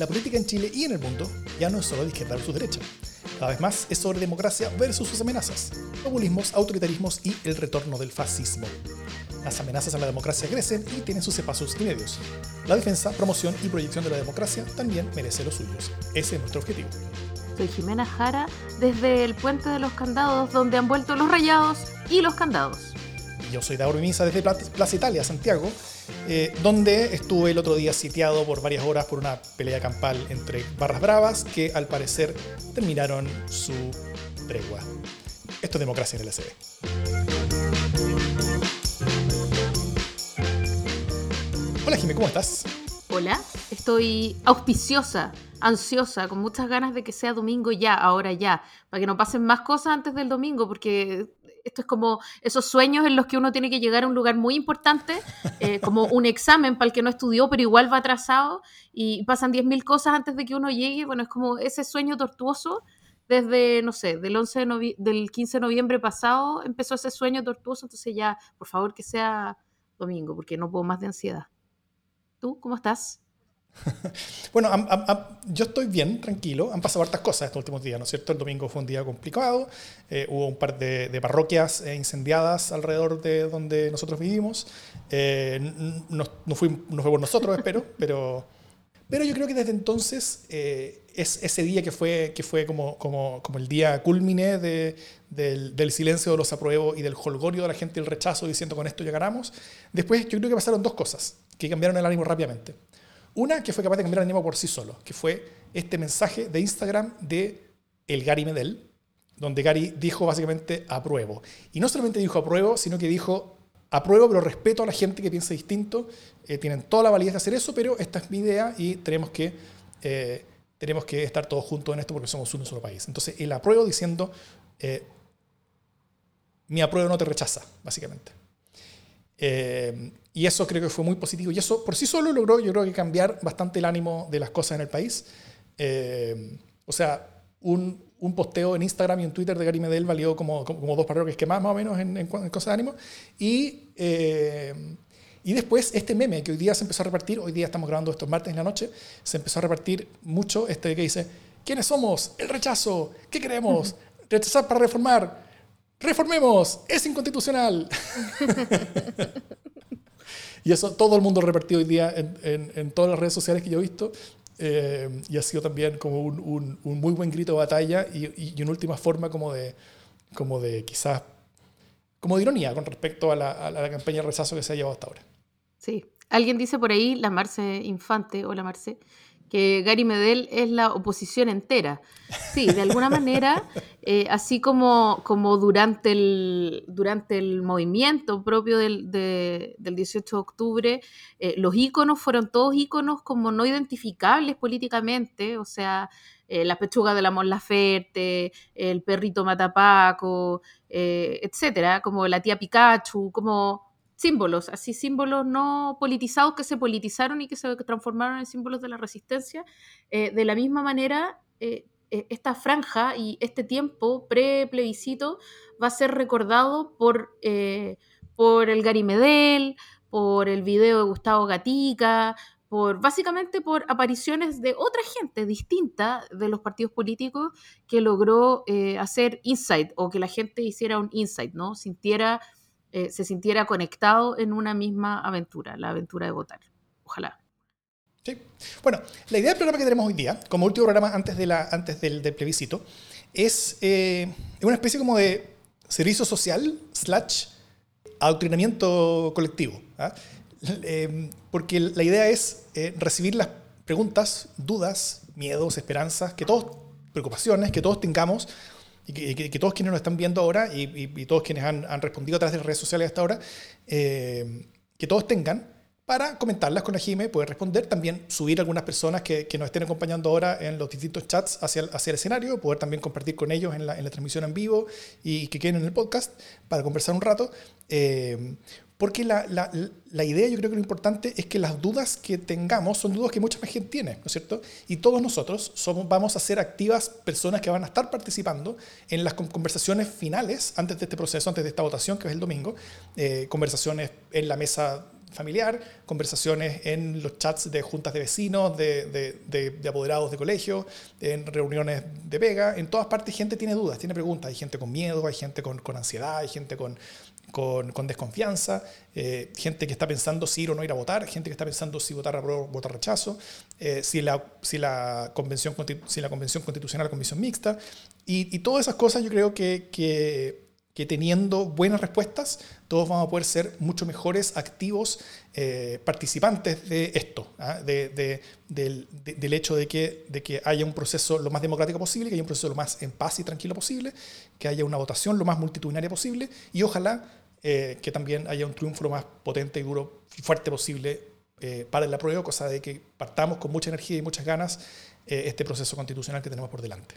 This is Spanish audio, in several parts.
la política en Chile y en el mundo ya no es solo de izquierda versus derecha. Cada vez más es sobre democracia versus sus amenazas, populismos, autoritarismos y el retorno del fascismo. Las amenazas a la democracia crecen y tienen sus espacios y medios. La defensa, promoción y proyección de la democracia también merece los suyos. Ese es nuestro objetivo. Soy Jimena Jara desde el Puente de los Candados, donde han vuelto los rayados y los candados. Yo soy Dauro Misa desde Plaza Italia, Santiago, eh, donde estuve el otro día sitiado por varias horas por una pelea campal entre barras bravas que al parecer terminaron su tregua. Esto es democracia en el LCD. Hola Jimé, ¿cómo estás? Hola, estoy auspiciosa, ansiosa, con muchas ganas de que sea domingo ya, ahora ya, para que no pasen más cosas antes del domingo, porque esto es como esos sueños en los que uno tiene que llegar a un lugar muy importante, eh, como un examen para el que no estudió, pero igual va atrasado y pasan 10.000 cosas antes de que uno llegue. Bueno, es como ese sueño tortuoso desde, no sé, del, 11 del 15 de noviembre pasado empezó ese sueño tortuoso, entonces ya, por favor, que sea domingo, porque no puedo más de ansiedad. ¿Tú cómo estás? bueno, yo estoy bien, tranquilo. Han pasado hartas cosas estos últimos días, ¿no es cierto? El domingo fue un día complicado. Eh, hubo un par de, parroquias eh, incendiadas alrededor de donde nosotros vivimos. Eh, no, fue, por nosotros, espero, pero, pero yo creo que desde entonces es ese día que fue, que fue como, como, como el día culmine de, del, del, silencio de los apruebos y del holgorio de la gente y el rechazo diciendo con esto llegaremos. Después yo creo que pasaron dos cosas que cambiaron el ánimo rápidamente. Una que fue capaz de cambiar el ánimo por sí solo, que fue este mensaje de Instagram de el Gary Medel, donde Gary dijo básicamente apruebo. Y no solamente dijo apruebo, sino que dijo apruebo, pero respeto a la gente que piensa distinto. Eh, tienen toda la validez de hacer eso, pero esta es mi idea y tenemos que, eh, tenemos que estar todos juntos en esto porque somos un solo país. Entonces, el apruebo diciendo, eh, mi apruebo no te rechaza, básicamente. Eh, y eso creo que fue muy positivo. Y eso por sí solo logró, yo creo que cambiar bastante el ánimo de las cosas en el país. Eh, o sea, un, un, posteo en Instagram y en Twitter de Gary Medel valió como, como, dos parroquias que más, más o menos en, en, cosas de ánimo. Y, eh, y después este meme que hoy día se empezó a repartir, hoy día estamos grabando estos martes en la noche, se empezó a repartir mucho este que dice, ¿quiénes somos? El rechazo, ¿qué queremos? Rechazar para reformar reformemos, es inconstitucional. y eso todo el mundo repartido hoy día en, en, todas las redes sociales que yo he visto. Eh, y ha sido también como un, un, muy buen grito de batalla y, y, una última forma como de, como de quizás, como de ironía con respecto a la, a la campaña de rechazo que se ha llevado hasta ahora. Sí, alguien dice por ahí, la Marce Infante, o la Marce, que Gary Medel es la oposición entera. Sí, de alguna manera, eh, así como, como durante, el, durante el movimiento propio del, 18 de octubre, eh, los íconos fueron todos íconos como no identificables políticamente, o sea, eh, la pechuga de la Mon Laferte, el perrito Matapaco, etcétera, como la tía Pikachu, como símbolos, así símbolos no politizados que se politizaron y que se transformaron en símbolos de la resistencia. Eh, de la misma manera, eh, eh, esta franja y este tiempo pre-plebiscito va a ser recordado por, por el por el video de Gustavo Gatica, por básicamente por apariciones de otra gente distinta de los partidos políticos que logró hacer insight o que la gente hiciera un insight, ¿no? Sintiera eh, se sintiera conectado en una misma aventura, la aventura de votar. Ojalá. Sí. Bueno, la idea del programa que tenemos hoy día, como último programa antes, de antes del, plebiscito, es eh, una especie como de servicio social slash adoctrinamiento colectivo. ¿ah? Eh, porque la idea es recibir las preguntas, dudas, miedos, esperanzas, que todos, preocupaciones que todos tengamos y que, todos quienes nos están viendo ahora y, todos quienes han, respondido a través de las redes sociales hasta ahora, eh, que todos tengan para comentarlas con la Jime, poder responder, también subir algunas personas que, nos estén acompañando ahora en los distintos chats hacia el, hacia el escenario, poder también compartir con ellos en la, en la, transmisión en vivo y que queden en el podcast para conversar un rato. Eh, porque la, la, la, idea, yo creo que lo importante es que las dudas que tengamos son dudas que mucha más gente tiene, ¿no es cierto? Y todos nosotros somos, vamos a ser activas personas que van a estar participando en las conversaciones finales, antes de este proceso, antes de esta votación, que es el domingo, eh, conversaciones en la mesa familiar, conversaciones en los chats de juntas de vecinos, de, apoderados de colegio, en reuniones de vega, en todas partes gente tiene dudas, tiene preguntas, hay gente con miedo, hay gente con, ansiedad, hay gente con, con, desconfianza, eh, gente que está pensando si ir o no ir a votar, gente que está pensando si votar a votar rechazo, eh, si, la, si, la convención, si la convención constitucional, la convención mixta, y, todas esas cosas yo creo que, que teniendo buenas respuestas, todos vamos a poder ser mucho mejores activos eh, participantes de esto, ¿ah? de, del, hecho de que, de que haya un proceso lo más democrático posible, que haya un proceso lo más en paz y tranquilo posible, que haya una votación lo más multitudinaria posible y ojalá eh, que también haya un triunfo más potente y duro y fuerte posible eh, para el apruebo, cosa de que partamos con mucha energía y muchas ganas este proceso constitucional que tenemos por delante.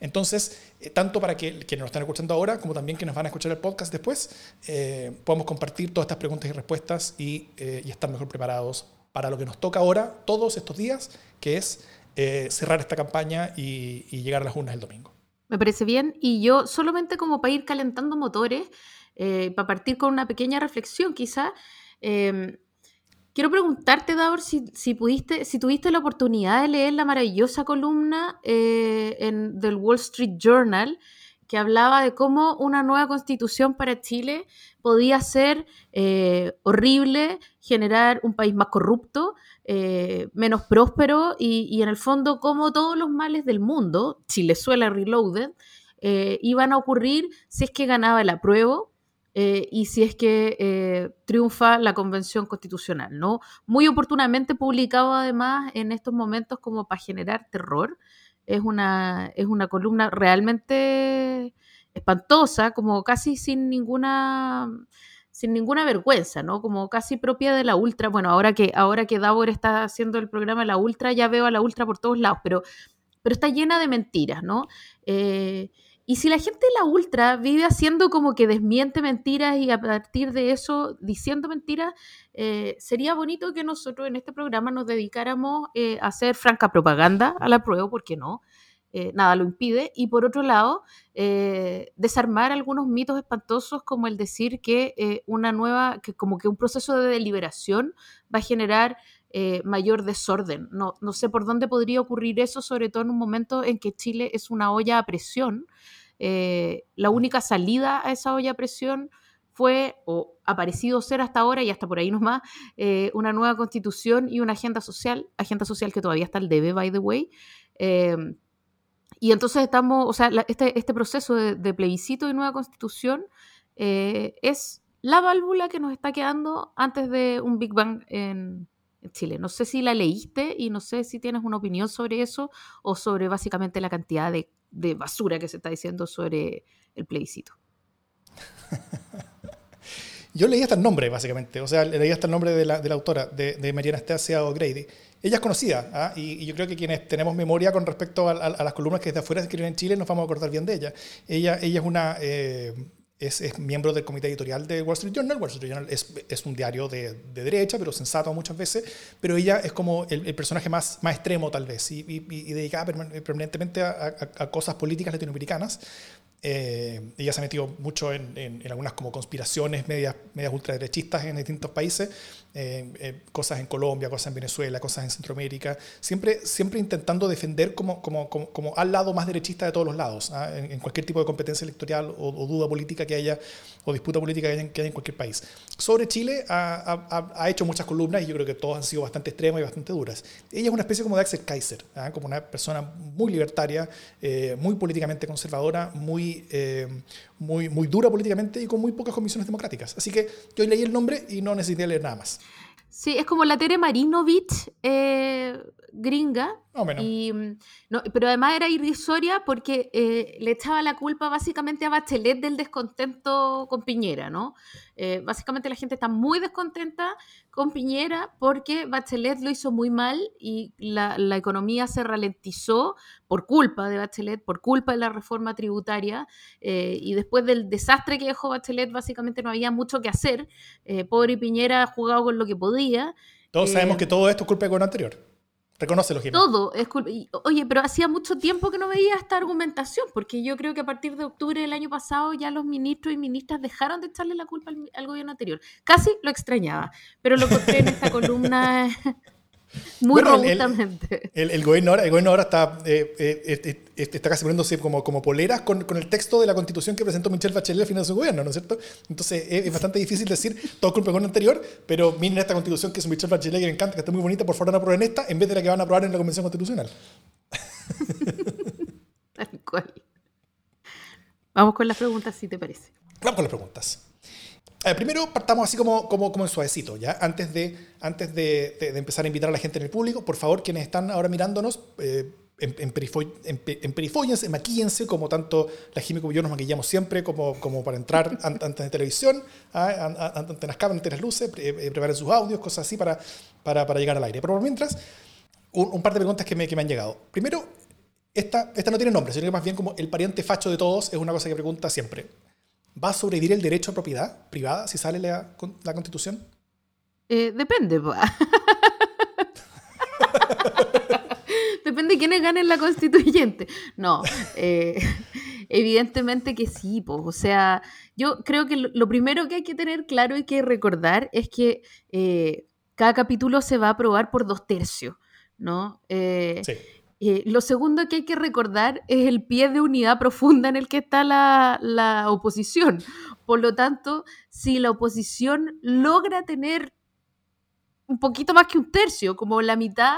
Entonces, eh, tanto para que quienes nos están escuchando ahora, como también quienes van a escuchar el podcast después, eh, podamos compartir todas estas preguntas y respuestas y, eh, y, estar mejor preparados para lo que nos toca ahora, todos estos días, que es cerrar esta campaña y, llegar a las urnas el domingo. Me parece bien. Y yo solamente como para ir calentando motores, para partir con una pequeña reflexión quizá, Quiero preguntarte, Davor, si, si, pudiste, si tuviste la oportunidad de leer la maravillosa columna eh, en, del Wall Street Journal que hablaba de cómo una nueva constitución para Chile podía ser eh, horrible, generar un país más corrupto, eh, menos próspero y, en el fondo cómo todos los males del mundo, Chilezuela Reloaded, iban a ocurrir si es que ganaba el apruebo eh, y si es que eh, triunfa la Convención Constitucional, ¿no? Muy oportunamente publicado además en estos momentos como para generar terror. Es una, es una columna realmente espantosa, como casi sin ninguna sin ninguna vergüenza, ¿no? Como casi propia de la Ultra. Bueno, ahora que, ahora que Davor está haciendo el programa la Ultra, ya veo a la Ultra por todos lados, pero, pero está llena de mentiras, ¿no? Eh, y si la gente de la ultra vive haciendo como que desmiente mentiras y a partir de eso diciendo mentiras, eh, sería bonito que nosotros en este programa nos dedicáramos eh, a hacer franca propaganda a la prueba, porque no, eh, nada lo impide. Y por otro lado, desarmar algunos mitos espantosos como el decir que una nueva, que como que un proceso de deliberación va a generar mayor desorden. No, no sé por dónde podría ocurrir eso, sobre todo en un momento en que Chile es una olla a presión eh, la única salida a esa olla a presión fue, o ha parecido ser hasta ahora y hasta por ahí nomás, eh, una nueva constitución y una agenda social, agenda social que todavía está al debe, by the way. Em, y entonces estamos, o sea, este, este, proceso de, plebiscito y nueva constitución eh, es la válvula que nos está quedando antes de un Big Bang en, en Chile. No sé si la leíste y no sé si tienes una opinión sobre eso o sobre básicamente la cantidad de de basura que se está diciendo sobre el plebiscito. Yo leí hasta el nombre, básicamente. O sea, leí hasta el nombre de la, autora, de, de Mariana Estasia O'Grady. Ella es conocida, ¿ah? y, yo creo que quienes tenemos memoria con respecto a, las columnas que desde afuera se escriben en Chile nos vamos a acordar bien de ella. Ella, ella es una eh, es, miembro del comité editorial de Wall Street Journal. Wall Street Journal es, un diario de, derecha, pero sensato muchas veces, pero ella es como el, personaje más, más extremo tal vez y, dedicada permanentemente a, cosas políticas latinoamericanas. Eh, ella se ha metido mucho en, algunas como conspiraciones medias, medias ultraderechistas en distintos países eh, eh, cosas en Colombia, cosas en Venezuela, cosas en Centroamérica, siempre, siempre intentando defender como, como, como, al lado más derechista de todos los lados, ¿ah? en, cualquier tipo de competencia electoral o, duda política que haya, o disputa política que haya, en cualquier país. Sobre Chile ha, ha, hecho muchas columnas y yo creo que todas han sido bastante extremas y bastante duras. Ella es una especie como de Axel Kaiser, ¿ah? como una persona muy libertaria, eh, muy políticamente conservadora, muy, muy, muy dura políticamente y con muy pocas comisiones democráticas. Así que yo leí el nombre y no necesité leer nada más. Sí, es como la Tere Marinovich eh, gringa. Y, mm, no, pero además era irrisoria porque eh, le echaba la culpa básicamente a Bachelet del descontento con Piñera, ¿no? Eh, básicamente la gente está muy descontenta con Piñera porque Bachelet lo hizo muy mal y la, economía se ralentizó por culpa de Bachelet, por culpa de la reforma tributaria y después del desastre que dejó Bachelet básicamente no había mucho que hacer. pobre Piñera ha jugado con lo que podía. Todos sabemos que todo esto es culpa del gobierno anterior. Reconócelo, Jimmy. Todo. Oye, pero hacía mucho tiempo que no veía esta argumentación, porque yo creo que a partir de octubre del año pasado ya los ministros y ministras dejaron de echarle la culpa al, gobierno anterior. Casi lo extrañaba, pero lo encontré en esta columna muy robustamente. El, gobierno ahora, el gobierno ahora está, eh, eh, está casi poniéndose como, como poleras con, con, el texto de la constitución que presentó Michelle Bachelet al final de su gobierno, ¿no es cierto? Entonces es, bastante difícil decir todo culpa del gobierno anterior, pero miren esta constitución que es Michelle Bachelet que me encanta, que está muy bonita, por favor no aprueben esta en vez de la que van a aprobar en la Convención Constitucional. Tal cual. Vamos con las preguntas, si te parece. Vamos con las preguntas primero partamos así como, como, como en suavecito, ¿ya? Antes, de, antes de, de, empezar a invitar a la gente en el público, por favor, quienes están ahora mirándonos, eh, en, en, maquíense, como tanto la Jimmy como yo nos maquillamos siempre, como, como para entrar antes de televisión, ¿ah? ante las cámaras, ante las luces, eh, preparen sus audios, cosas así para, para, para, llegar al aire. Pero por mientras, un, par de preguntas que me, que me han llegado. Primero, esta, esta no tiene nombre, sino que más bien como el pariente facho de todos es una cosa que pregunta siempre. ¿Va a sobrevivir el derecho a propiedad privada si sale la, la constitución? Eh, depende. depende de quiénes ganen la constituyente. No, eh, evidentemente que sí. Pues, o sea, yo creo que lo, primero que hay que tener claro y que recordar es que eh, cada capítulo se va a aprobar por dos tercios. ¿no? sí. Eh, lo segundo que hay que recordar es el pie de unidad profunda en el que está la, oposición. Por lo tanto, si la oposición logra tener un poquito más que un tercio, como la mitad,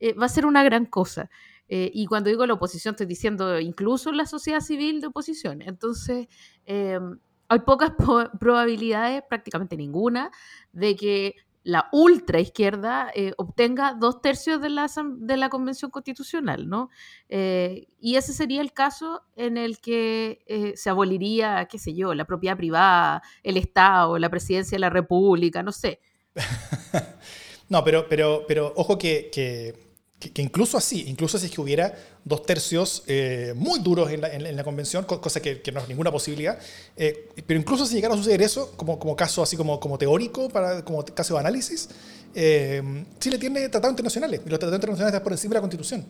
eh, va a ser una gran cosa. Eh, y cuando digo la oposición, estoy diciendo incluso la sociedad civil de oposición. Entonces, hay pocas probabilidades, prácticamente ninguna, de que la ultra izquierda eh, obtenga dos tercios de la, de la Convención Constitucional, ¿no? Eh, y ese sería el caso en el que eh, se aboliría, qué sé yo, la propiedad privada, el Estado, la presidencia de la República, no sé. no, pero, pero, pero ojo que que, incluso así, incluso si es que hubiera dos tercios eh, muy duros en la, en, la, convención, cosa que, que, no es ninguna posibilidad, eh, pero incluso si llegara a suceder eso, como, como caso así como, como teórico, para, como caso de análisis, eh, Chile tiene tratados internacionales, y los tratados internacionales están por encima de la Constitución.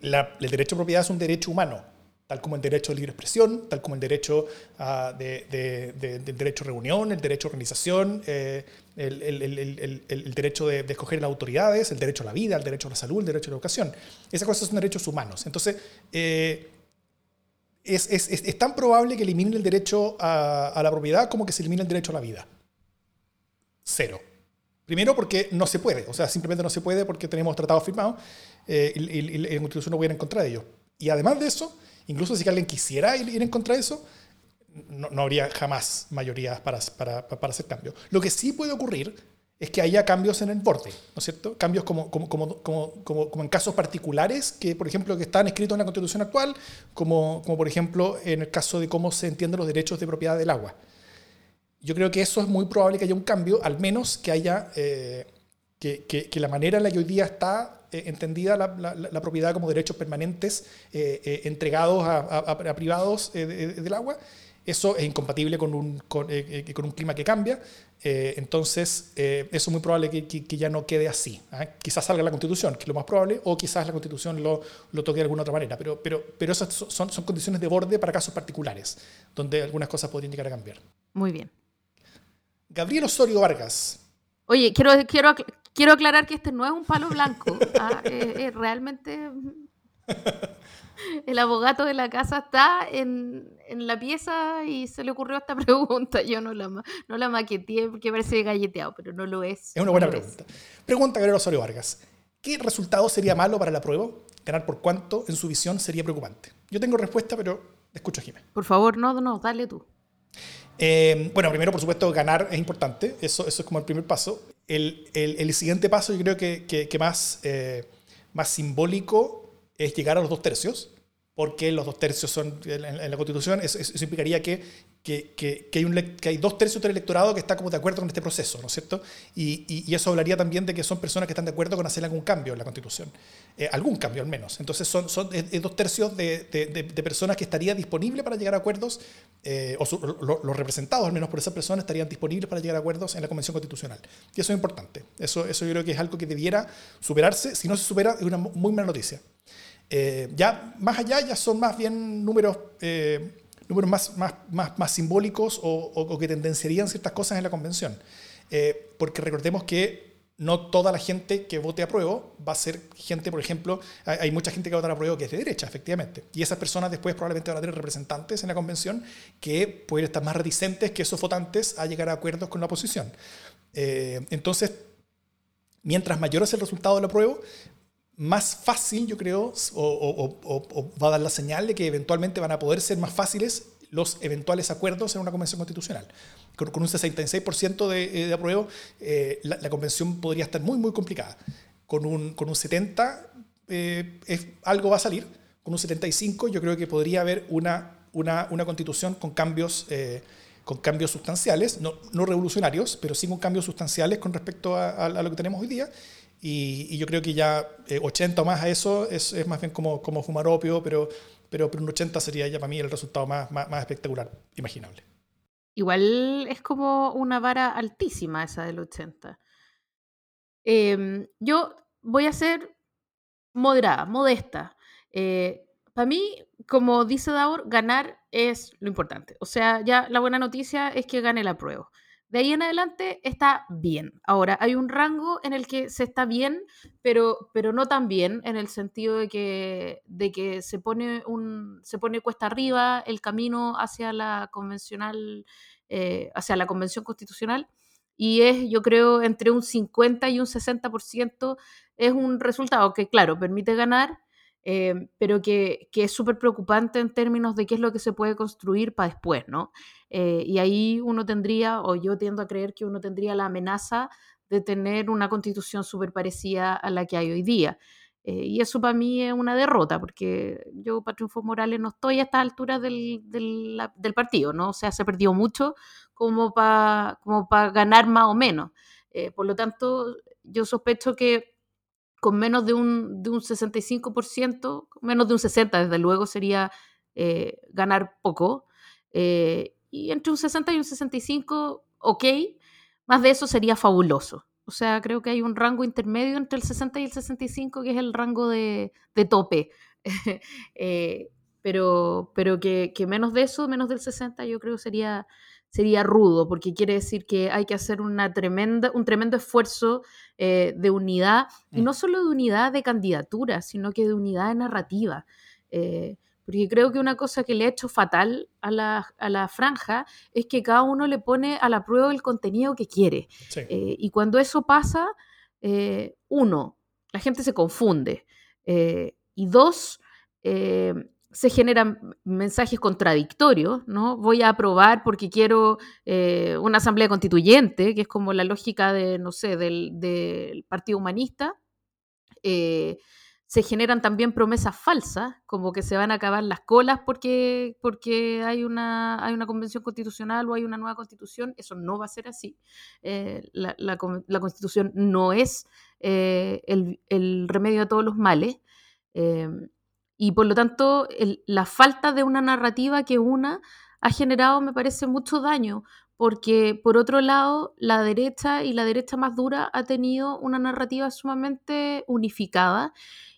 La, el derecho a propiedad es un derecho humano, tal como el derecho a libre expresión, tal como el derecho a, de, de, derecho a reunión, el derecho a organización, eh, el, derecho de, escoger las autoridades, el derecho a la vida, el derecho a la salud, el derecho a la educación. Esas cosas son derechos humanos. Entonces, eh, es, tan probable que eliminen el derecho a, la propiedad como que se elimine el derecho a la vida. Cero. Primero porque no se puede, o sea, simplemente no se puede porque tenemos tratados firmados eh, y, y, Constitución no puede ir en contra de ellos. Y además de eso, Incluso si alguien quisiera ir, en contra de eso, no, habría jamás mayorías para, para, para, hacer cambios. Lo que sí puede ocurrir es que haya cambios en el borde, ¿no es cierto? Cambios como, como, como, como, en casos particulares que, por ejemplo, que están escritos en la Constitución actual, como, como por ejemplo en el caso de cómo se entienden los derechos de propiedad del agua. Yo creo que eso es muy probable que haya un cambio, al menos que haya... Eh, que, que, la manera en la que hoy día está eh, entendida la, la, propiedad como derechos permanentes eh, eh, entregados a, a, privados del agua, eso es incompatible con un, con, con un clima que cambia. entonces, eso es muy probable que, que, ya no quede así. ¿ah? Quizás salga la constitución, que es lo más probable, o quizás la constitución lo, lo toque de alguna otra manera. Pero, pero, pero esas son, son condiciones de borde para casos particulares, donde algunas cosas podrían llegar a cambiar. Muy bien. Gabriel Osorio Vargas. Oye, quiero, quiero, quiero aclarar que este no es un palo blanco. ¿ah? es, realmente. El abogado de la casa está en, en, la pieza y se le ocurrió esta pregunta. Yo no la, no la maqueteé porque parece galleteado, pero no lo es. Es una buena pregunta. Pregunta Gabriel Osorio Vargas. ¿Qué resultado sería malo para la prueba? ¿Ganar por cuánto en su visión sería preocupante? Yo tengo respuesta, pero escucho a Jiménez. Por favor, no, no, dale tú. Eh, bueno, primero, por supuesto, ganar es importante. Eso, eso es como el primer paso. El, el, siguiente paso, yo creo que, que, más, eh, más simbólico es llegar a los dos tercios. porque los dos tercios son en, la Constitución, eso, implicaría que, que, que, hay un, que, hay dos tercios del electorado que está como de acuerdo con este proceso, ¿no es cierto? Y, y, eso hablaría también de que son personas que están de acuerdo con hacer algún cambio en la Constitución, eh, algún cambio al menos. Entonces son, son dos tercios de, de, personas que estarían disponibles para llegar a acuerdos, eh, o los representados al menos por esas personas estarían disponibles para llegar a acuerdos en la Convención Constitucional. Y eso es importante. Eso, eso yo creo que es algo que debiera superarse. Si no se supera, es una muy mala noticia. Eh, ya más allá ya son más bien números, eh, números más, más, más, simbólicos o, que tendenciarían ciertas cosas en la convención. Eh, porque recordemos que no toda la gente que vote a prueba va a ser gente, por ejemplo, hay, mucha gente que vota a prueba que es de derecha, efectivamente. Y esas personas después probablemente van a tener representantes en la convención que pueden estar más reticentes que esos votantes a llegar a acuerdos con la oposición. entonces, mientras mayor es el resultado de la prueba, más fácil, yo creo, o, va a dar la señal de que eventualmente van a poder ser más fáciles los eventuales acuerdos en una convención constitucional. Con, un 66% de, de apruebo, eh, la, convención podría estar muy, muy complicada. Con un, con un 70% eh, es, algo va a salir. Con un 75% yo creo que podría haber una, una, una constitución con cambios, eh, con cambios sustanciales, no, no, revolucionarios, pero sí con cambios sustanciales con respecto a lo que tenemos hoy día. Y, yo creo que ya 80 eh, o más a eso es, es, más bien como, como fumar opio, pero, pero, pero un 80 sería ya para mí el resultado más, más, espectacular imaginable. Igual es como una vara altísima esa del 80. Em, yo voy a ser moderada, modesta. Eh, para mí, como dice Daur, ganar es lo importante. O sea, ya la buena noticia es que gane la prueba. De ahí en adelante está bien. Ahora, hay un rango en el que se está bien, pero, pero no tan bien, en el sentido de que, de que se, pone un, se pone cuesta arriba el camino hacia la convencional, eh, hacia la convención constitucional. Y es, yo creo, entre un 50 y un 60% es un resultado que, claro, permite ganar, eh, pero que, que es súper preocupante en términos de qué es lo que se puede construir para después, ¿no? Eh, y ahí uno tendría, o yo tiendo a creer que uno tendría la amenaza de tener una constitución súper parecida a la que hay hoy día. Eh, y eso para mí es una derrota, porque yo para Triunfo Morales no estoy a esta altura del, del, del partido, ¿no? O sea, se perdió mucho como para como ganar más o menos. Eh, por lo tanto, yo sospecho que con menos de un, de un 65%, menos de un 60% desde luego sería ganar poco y entre un 60 y un 65, ok, más de eso sería fabuloso. O sea, creo que hay un rango intermedio entre el 60 y el 65, que es el rango de, de tope. eh, pero pero que, que, menos de eso, menos del 60, yo creo sería, sería rudo, porque quiere decir que hay que hacer una tremenda, un tremendo esfuerzo eh, de unidad, y mm. no solo de unidad de candidatura, sino que de unidad de narrativa. Eh, porque creo que una cosa que le ha hecho fatal a la, franja es que cada uno le pone a la prueba el contenido que quiere. Eh, y cuando eso pasa, uno, la gente se confunde. Y dos, se generan mensajes contradictorios, ¿no? Voy a aprobar porque quiero una asamblea constituyente, que es como la lógica de, no sé, del, Partido Humanista se generan también promesas falsas, como que se van a acabar las colas porque, porque hay, una, hay una convención constitucional o hay una nueva constitución. Eso no va a ser así. Eh, la, constitución no es eh, el, remedio a todos los males. Y por lo tanto, la falta de una narrativa que una ha generado, me parece, mucho daño, porque por otro lado, la derecha y la derecha más dura ha tenido una narrativa sumamente unificada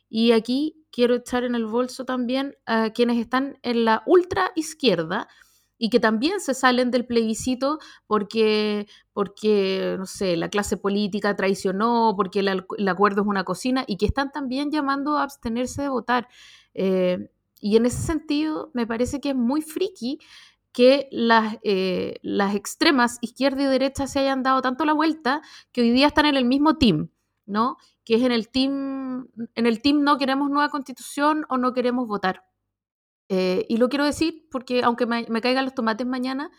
y aquí quiero echar en el bolso también a quienes están en la ultra izquierda y que también se salen del plebiscito porque, porque no sé, la clase política traicionó, porque el, acuerdo es una cocina y que están también llamando a abstenerse de votar. Eh, y en ese sentido, me parece que es muy friki que las, eh, las extremas, izquierda y derecha, se hayan dado tanto la vuelta que hoy día están en el mismo team. ¿no? Que es en el team, en el team no queremos nueva constitución o no queremos votar. Eh, y lo quiero decir porque aunque me, caigan los tomates mañana,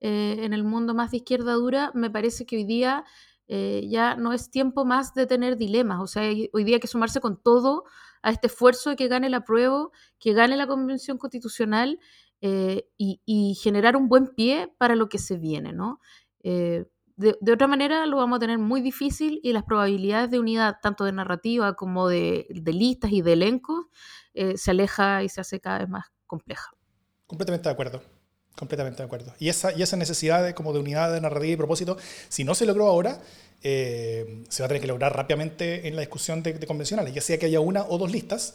eh, en el mundo más de izquierda dura, me parece que hoy día eh, ya no es tiempo más de tener dilemas. O sea, hoy día hay que sumarse con todo a este esfuerzo de que gane el apruebo, que gane la Convención Constitucional eh, y, generar un buen pie para lo que se viene, ¿no? Eh, de, otra manera lo vamos a tener muy difícil y las probabilidades de unidad, tanto de narrativa como de, listas y de elencos, se aleja y se hace cada vez más compleja. Completamente de acuerdo. Completamente de acuerdo. Y esa, necesidad de, como de unidad de narrativa y propósito, si no se logró ahora, eh, se va a tener que lograr rápidamente en la discusión de, convencionales, ya sea que haya una o dos listas,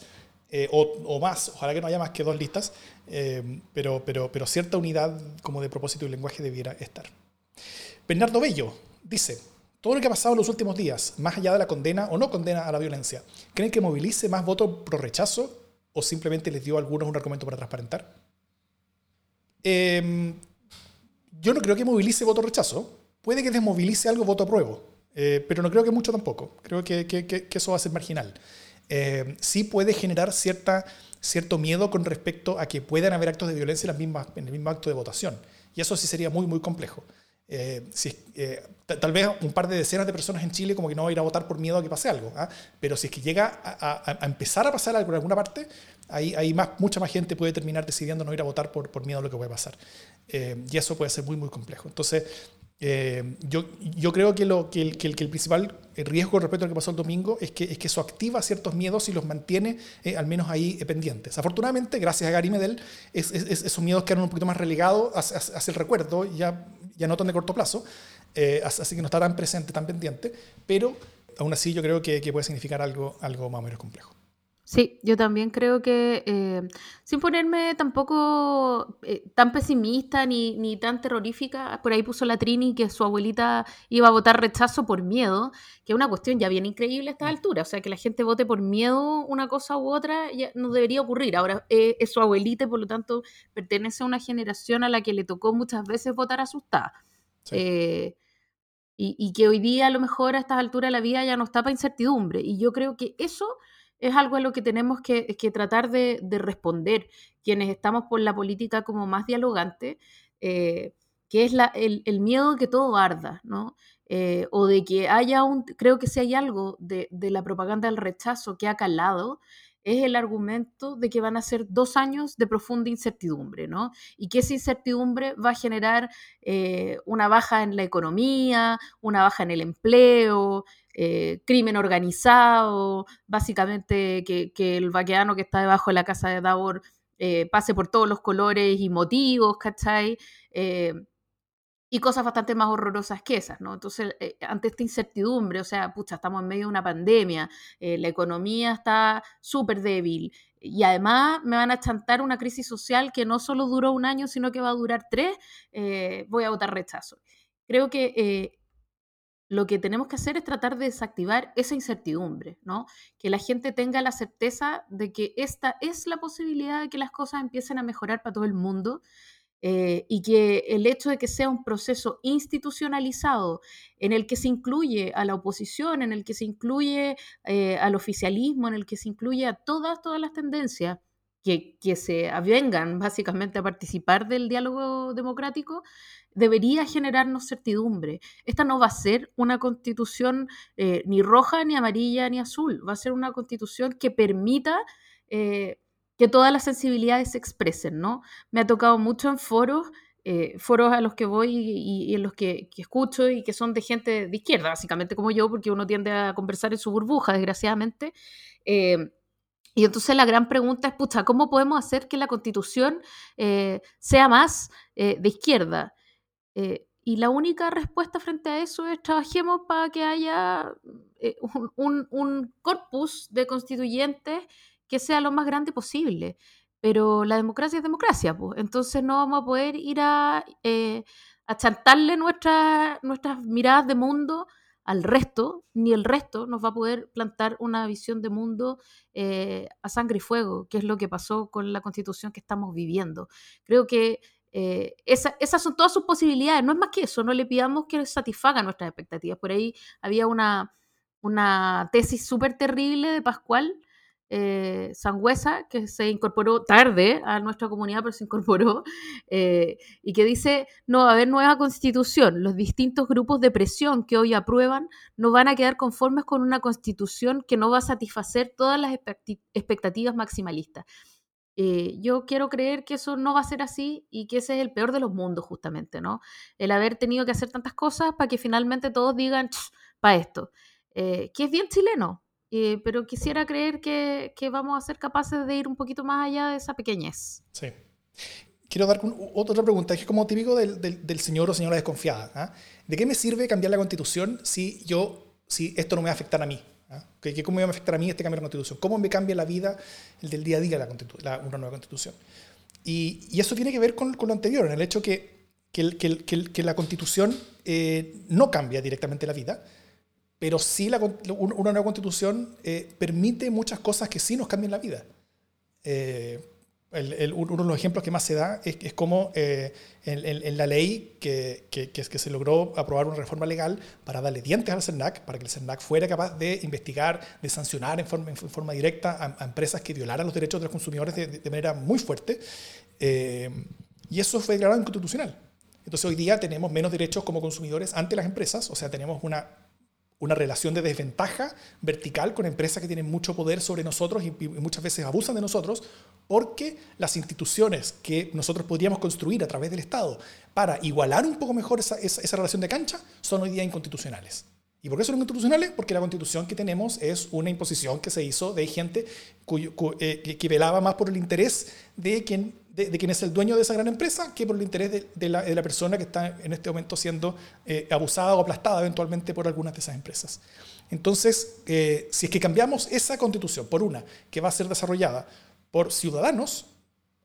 eh, o, más, ojalá que no haya más que dos listas, eh, pero cierta unidad como de propósito y lenguaje debiera estar. Bernardo Bello dice, todo lo que ha pasado en los últimos días, más allá de la condena o no condena a la violencia, ¿creen que movilice más votos pro rechazo o simplemente les dio a algunos un argumento para transparentar? Em, yo no creo que movilice voto rechazo. Puede que desmovilice algo voto apruebo, eh, pero no creo que mucho tampoco. Creo que, que, eso va a ser marginal. Eh, sí puede generar cierta, cierto miedo con respecto a que puedan haber actos de violencia en, las mismas, en el mismo acto de votación. Y eso sí sería muy, muy complejo. Eh, si, eh, tal vez un par de decenas de personas en Chile como que no va a ir a votar por miedo a que pase algo, ¿ah? pero si es que llega a, empezar a pasar algo en alguna parte, ahí, mucha más gente puede terminar decidiendo no ir a votar por, miedo a lo que puede pasar. Eh, y eso puede ser muy, muy complejo. Entonces, yo, yo creo que, lo, que, el, principal riesgo respecto a lo que pasó el domingo es que, es eso activa ciertos miedos y los mantiene al menos ahí pendientes. Afortunadamente, gracias a Gary Medel, es, esos miedos quedaron un poquito más relegados hacia, el recuerdo. Ya no tan de corto plazo, eh, así que no está tan presente, tan pendiente, pero aún así yo creo que, puede significar algo, algo más o menos complejo. Sí, yo también creo que, eh, sin ponerme tampoco eh, tan pesimista ni, ni, tan terrorífica, por ahí puso la Trini que su abuelita iba a votar rechazo por miedo, que es una cuestión ya bien increíble a esta mm. altura. O sea, que la gente vote por miedo una cosa u otra ya no debería ocurrir. Ahora es su abuelita y por lo tanto pertenece a una generación a la que le tocó muchas veces votar asustada. Eh, y, y que hoy día a lo mejor a estas alturas de la vida ya no está para incertidumbre. Y yo creo que eso es algo a lo que tenemos que, tratar de, responder quienes estamos por la política como más dialogante, eh, que es el, miedo de que todo arda, ¿no? Eh, o de que haya un, creo que si hay algo de, la propaganda del rechazo que ha calado, es el argumento de que van a ser dos años de profunda incertidumbre, ¿no? Y que esa incertidumbre va a generar eh, una baja en la economía, una baja en el empleo, eh, crimen organizado, básicamente que, el vaqueano que está debajo de la casa de Davor eh, pase por todos los colores y motivos, ¿cachai? Eh, y cosas bastante más horrorosas que esas, ¿no? Entonces, ante esta incertidumbre, o sea, pucha, estamos en medio de una pandemia, la economía está súper débil, y además me van a chantar una crisis social que no solo duró un año, sino que va a durar tres, voy a votar rechazo. Creo que lo que tenemos que hacer es tratar de desactivar esa incertidumbre, ¿no? Que la gente tenga la certeza de que esta es la posibilidad de que las cosas empiecen a mejorar para todo el mundo eh, y que el hecho de que sea un proceso institucionalizado en el que se incluye a la oposición, en el que se incluye eh, al oficialismo, en el que se incluye a todas, todas las tendencias, que, que, se avengan básicamente a participar del diálogo democrático, debería generarnos certidumbre. Esta no va a ser una constitución eh, ni roja, ni amarilla, ni azul. Va a ser una constitución que permita eh, que todas las sensibilidades se expresen, ¿no? Me ha tocado mucho en foros, eh, foros a los que voy y, en los que, escucho y que son de gente de izquierda, básicamente como yo, porque uno tiende a conversar en su burbuja, desgraciadamente. Y entonces la gran pregunta es, pucha, ¿cómo podemos hacer que la constitución sea más de izquierda? Eh, y la única respuesta frente a eso es trabajemos para que haya eh, un, corpus de constituyentes que sea lo más grande posible. Pero la democracia es democracia, pues. Entonces no vamos a poder ir a, eh, a chantarle nuestras miradas de mundo al resto, ni el resto nos va a poder plantar una visión de mundo a sangre y fuego, que es lo que pasó con la constitución que estamos viviendo. Creo que eh, esas son todas sus posibilidades, no es más que eso, no le pidamos que satisfaga nuestras expectativas. Por ahí había una, una tesis súper terrible de Pascual eh, Sangüesa, que se incorporó tarde a nuestra comunidad, pero se incorporó, eh, y que dice, no va a haber nueva constitución. Los distintos grupos de presión que hoy aprueban no van a quedar conformes con una constitución que no va a satisfacer todas las expectativas maximalistas. Eh, yo quiero creer que eso no va a ser así y que ese es el peor de los mundos, justamente, ¿no? El haber tenido que hacer tantas cosas para que finalmente todos digan, para esto, que es bien chileno, eh, pero quisiera creer que, que, vamos a ser capaces de ir un poquito más allá de esa pequeñez. Sí. Quiero dar otra pregunta, que es como típico del, del, señor o señora desconfiada. ¿ah? ¿De qué me sirve cambiar la constitución si, yo, si esto no me va a afectar a mí? ¿ah? ¿Cómo me va a afectar a mí este cambio de la constitución? ¿Cómo me cambia la vida, el del día a día, la, la una nueva constitución? Y, y, eso tiene que ver con, con, lo anterior, en el hecho que, que, que, que la constitución eh, no cambia directamente la vida, pero sí la, una nueva constitución eh, permite muchas cosas que sí nos cambian la vida. Eh, uno de los ejemplos que más se da es, es como eh, en, la ley que, que, que, se logró aprobar una reforma legal para darle dientes al CERNAC, para que el CERNAC fuera capaz de investigar, de sancionar en forma, en forma directa a, empresas que violaran los derechos de los consumidores de, de manera muy fuerte. y eso fue declarado inconstitucional. Entonces hoy día tenemos menos derechos como consumidores ante las empresas, o sea, tenemos una una relación de desventaja vertical con empresas que tienen mucho poder sobre nosotros y, muchas veces abusan de nosotros porque las instituciones que nosotros podríamos construir a través del Estado para igualar un poco mejor esa, esa, relación de cancha son hoy día inconstitucionales. ¿Y por qué son inconstitucionales? Porque la constitución que tenemos es una imposición que se hizo de gente cuyo, eh, que velaba más por el interés de quien de, quien es el dueño de esa gran empresa que por el interés de, la, persona que está en este momento siendo eh, abusada o aplastada eventualmente por algunas de esas empresas. Entonces, eh, si es que cambiamos esa constitución por una que va a ser desarrollada por ciudadanos,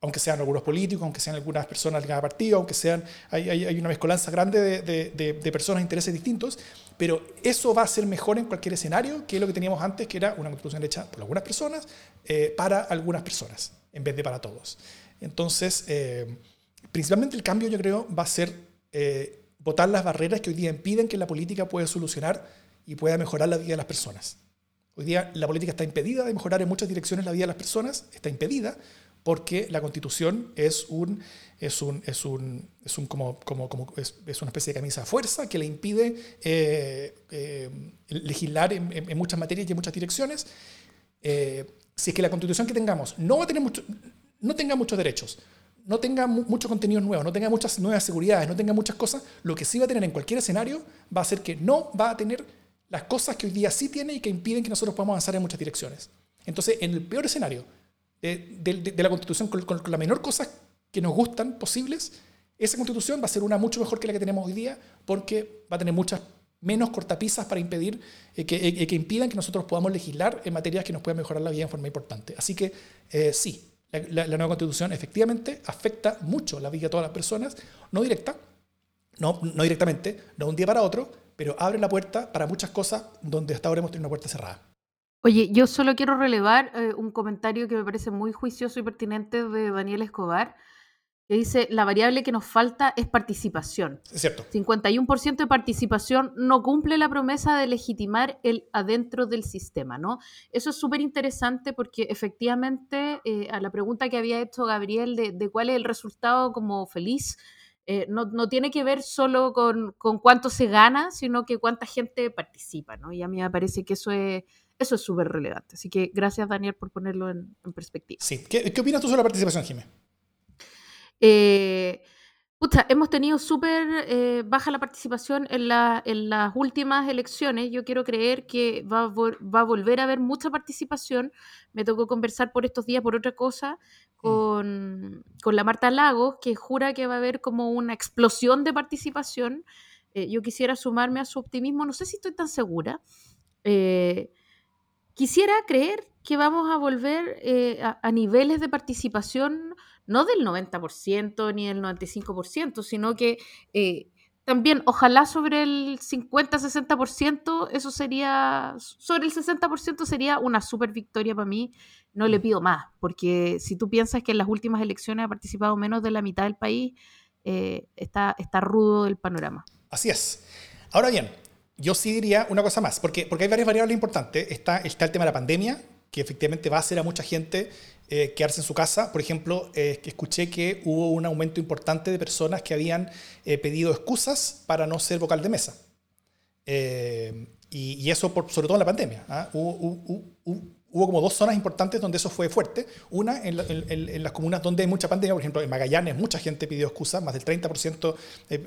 aunque sean algunos políticos, aunque sean algunas personas de cada partido, aunque sean, hay, hay, una mezcolanza grande de, de, personas de intereses distintos, pero eso va a ser mejor en cualquier escenario que lo que teníamos antes, que era una constitución hecha por algunas personas eh, para algunas personas, en vez de para todos. Entonces, eh, principalmente el cambio yo creo va a ser eh, las barreras que hoy día impiden que la política pueda solucionar y pueda mejorar la vida de las personas. Hoy día la política está impedida de mejorar en muchas direcciones la vida de las personas, está impedida porque la constitución es un es un es un es un como, como, como es, una especie de camisa de fuerza que le impide eh, legislar en, muchas materias y en muchas direcciones si es que la constitución que tengamos no va a tener mucho no tenga muchos derechos, no tenga muchos contenidos nuevos, no tenga muchas nuevas seguridades, no tenga muchas cosas, lo que sí va a tener en cualquier escenario va a ser que no va a tener las cosas que hoy día sí tiene y que impiden que nosotros podamos avanzar en muchas direcciones. Entonces, en el peor escenario de, la constitución, con, la menor cosa que nos gustan posibles, esa constitución va a ser una mucho mejor que la que tenemos hoy día porque va a tener muchas menos cortapisas para impedir eh, que, eh, que, impidan que nosotros podamos legislar en materias que nos puedan mejorar la vida en forma importante. Así que eh, sí, la, nueva constitución efectivamente afecta mucho la vida de todas las personas, no directa, no, no directamente, no de un día para otro, pero abre la puerta para muchas cosas donde hasta ahora hemos tenido una puerta cerrada. Oye, yo solo quiero relevar eh, un comentario que me parece muy juicioso y pertinente de Daniel Escobar, que dice, la variable que nos falta es participación. Es cierto. 51% de participación no cumple la promesa de legitimar el adentro del sistema, ¿no? Eso es súper interesante porque efectivamente eh, a la pregunta que había hecho Gabriel de, cuál es el resultado como feliz, eh, no, no, tiene que ver solo con, con, cuánto se gana, sino que cuánta gente participa, ¿no? Y a mí me parece que eso es... Eso es súper relevante. Así que gracias, Daniel, por ponerlo en, perspectiva. Sí. ¿Qué, ¿Qué, opinas tú sobre la participación, Jiménez? Eh, hemos tenido súper eh, baja la participación en, en, las últimas elecciones. Yo quiero creer que va, va, a volver a haber mucha participación. Me tocó conversar por estos días por otra cosa mm. con, con la Marta Lagos, que jura que va a haber como una explosión de participación. Eh, yo quisiera sumarme a su optimismo. No sé si estoy tan segura. quisiera creer que vamos a volver a, a niveles de participación no del 90% ni del 95%, sino que eh, también ojalá sobre el 50-60%, eso sería, sobre el 60% sería una super victoria para mí, no le pido más, porque si tú piensas que en las últimas elecciones ha participado menos de la mitad del país, eh, está, está rudo el panorama. Así es. Ahora bien, yo sí diría una cosa más, porque, porque hay varias variables importantes. Está, está el tema de la pandemia, que efectivamente va a hacer a mucha gente eh, quedarse en su casa. Por ejemplo, eh, escuché que hubo un aumento importante de personas que habían eh, pedido excusas para no ser vocal de mesa. Y, eso por, sobre todo en la pandemia. ¿ah? Hubo, como dos zonas importantes donde eso fue fuerte. Una en, las comunas donde hay mucha pandemia, por ejemplo, en Magallanes mucha gente pidió excusas, más del 30%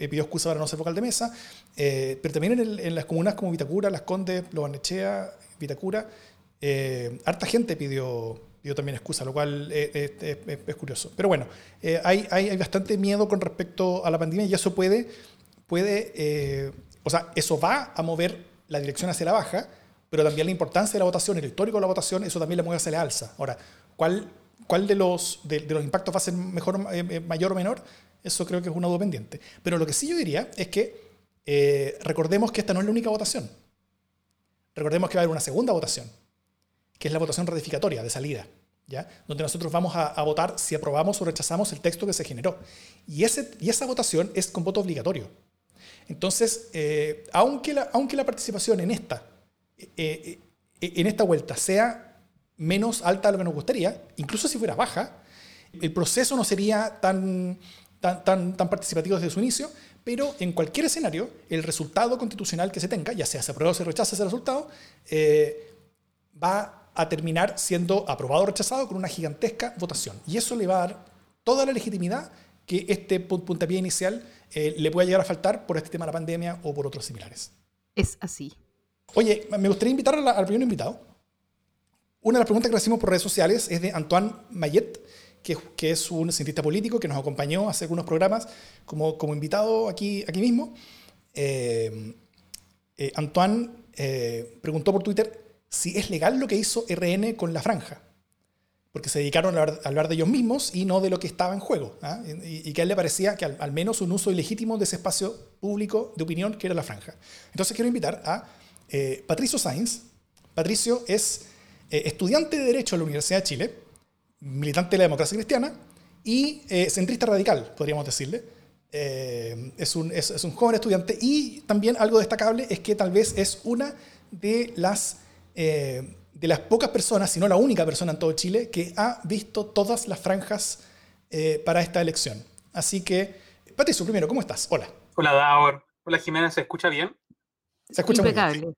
pidió excusas para no ser vocal de mesa. pero también en, las comunas como Vitacura, Las Condes, Lobanechea, Vitacura, harta gente pidió dio también excusa, lo cual es, curioso. Pero bueno, eh, hay, hay, bastante miedo con respecto a la pandemia y eso puede, puede eh, o sea, eso va a mover la dirección hacia la baja, pero también la importancia de la votación, el histórico de la votación, eso también la mueve hacia la alza. Ahora, ¿cuál, cuál de, los, de, los impactos va a ser mejor, eh, mayor o menor? Eso creo que es una duda pendiente. Pero lo que sí yo diría es que recordemos que esta no es la única votación. Recordemos que va a haber una segunda votación que es la votación ratificatoria de salida, ¿ya? donde nosotros vamos a, votar si aprobamos o rechazamos el texto que se generó. Y, ese, y esa votación es con voto obligatorio. Entonces, eh, aunque, la, aunque la participación en esta, eh, eh, en esta vuelta sea menos alta de lo que nos gustaría, incluso si fuera baja, el proceso no sería tan, tan, tan, tan participativo desde su inicio, pero en cualquier escenario, el resultado constitucional que se tenga, ya sea se aprueba o se rechaza ese resultado, va a terminar siendo aprobado o rechazado con una gigantesca votación. Y eso le va a dar toda la legitimidad que este puntapié inicial eh, le pueda llegar a faltar por este tema de la pandemia o por otros similares. Es así. Oye, me gustaría invitar al primer invitado. Una de las preguntas que recibimos por redes sociales es de Antoine Mayet, que, que, es un cientista político que nos acompañó a hacer algunos programas como, como invitado aquí, aquí mismo. Eh, eh, Antoine preguntó por Twitter si es legal lo que hizo RN con la franja. Porque se dedicaron a hablar, de ellos mismos y no de lo que estaba en juego. ¿ah? Y, que a él le parecía que al, menos un uso ilegítimo de ese espacio público de opinión que era la franja. Entonces quiero invitar a eh, Patricio Sainz. Patricio es eh, estudiante de Derecho en la Universidad de Chile, militante de la democracia cristiana y eh, centrista radical, podríamos decirle. es, un, es, un, joven estudiante y también algo destacable es que tal vez es una de las eh, de las pocas personas, si no la única persona en todo Chile, que ha visto todas las franjas eh, para esta elección. Así que, Patricio, primero, ¿cómo estás? Hola. Hola, Daur. Hola, Jimena, ¿se escucha bien? Se escucha Impecable. muy bien.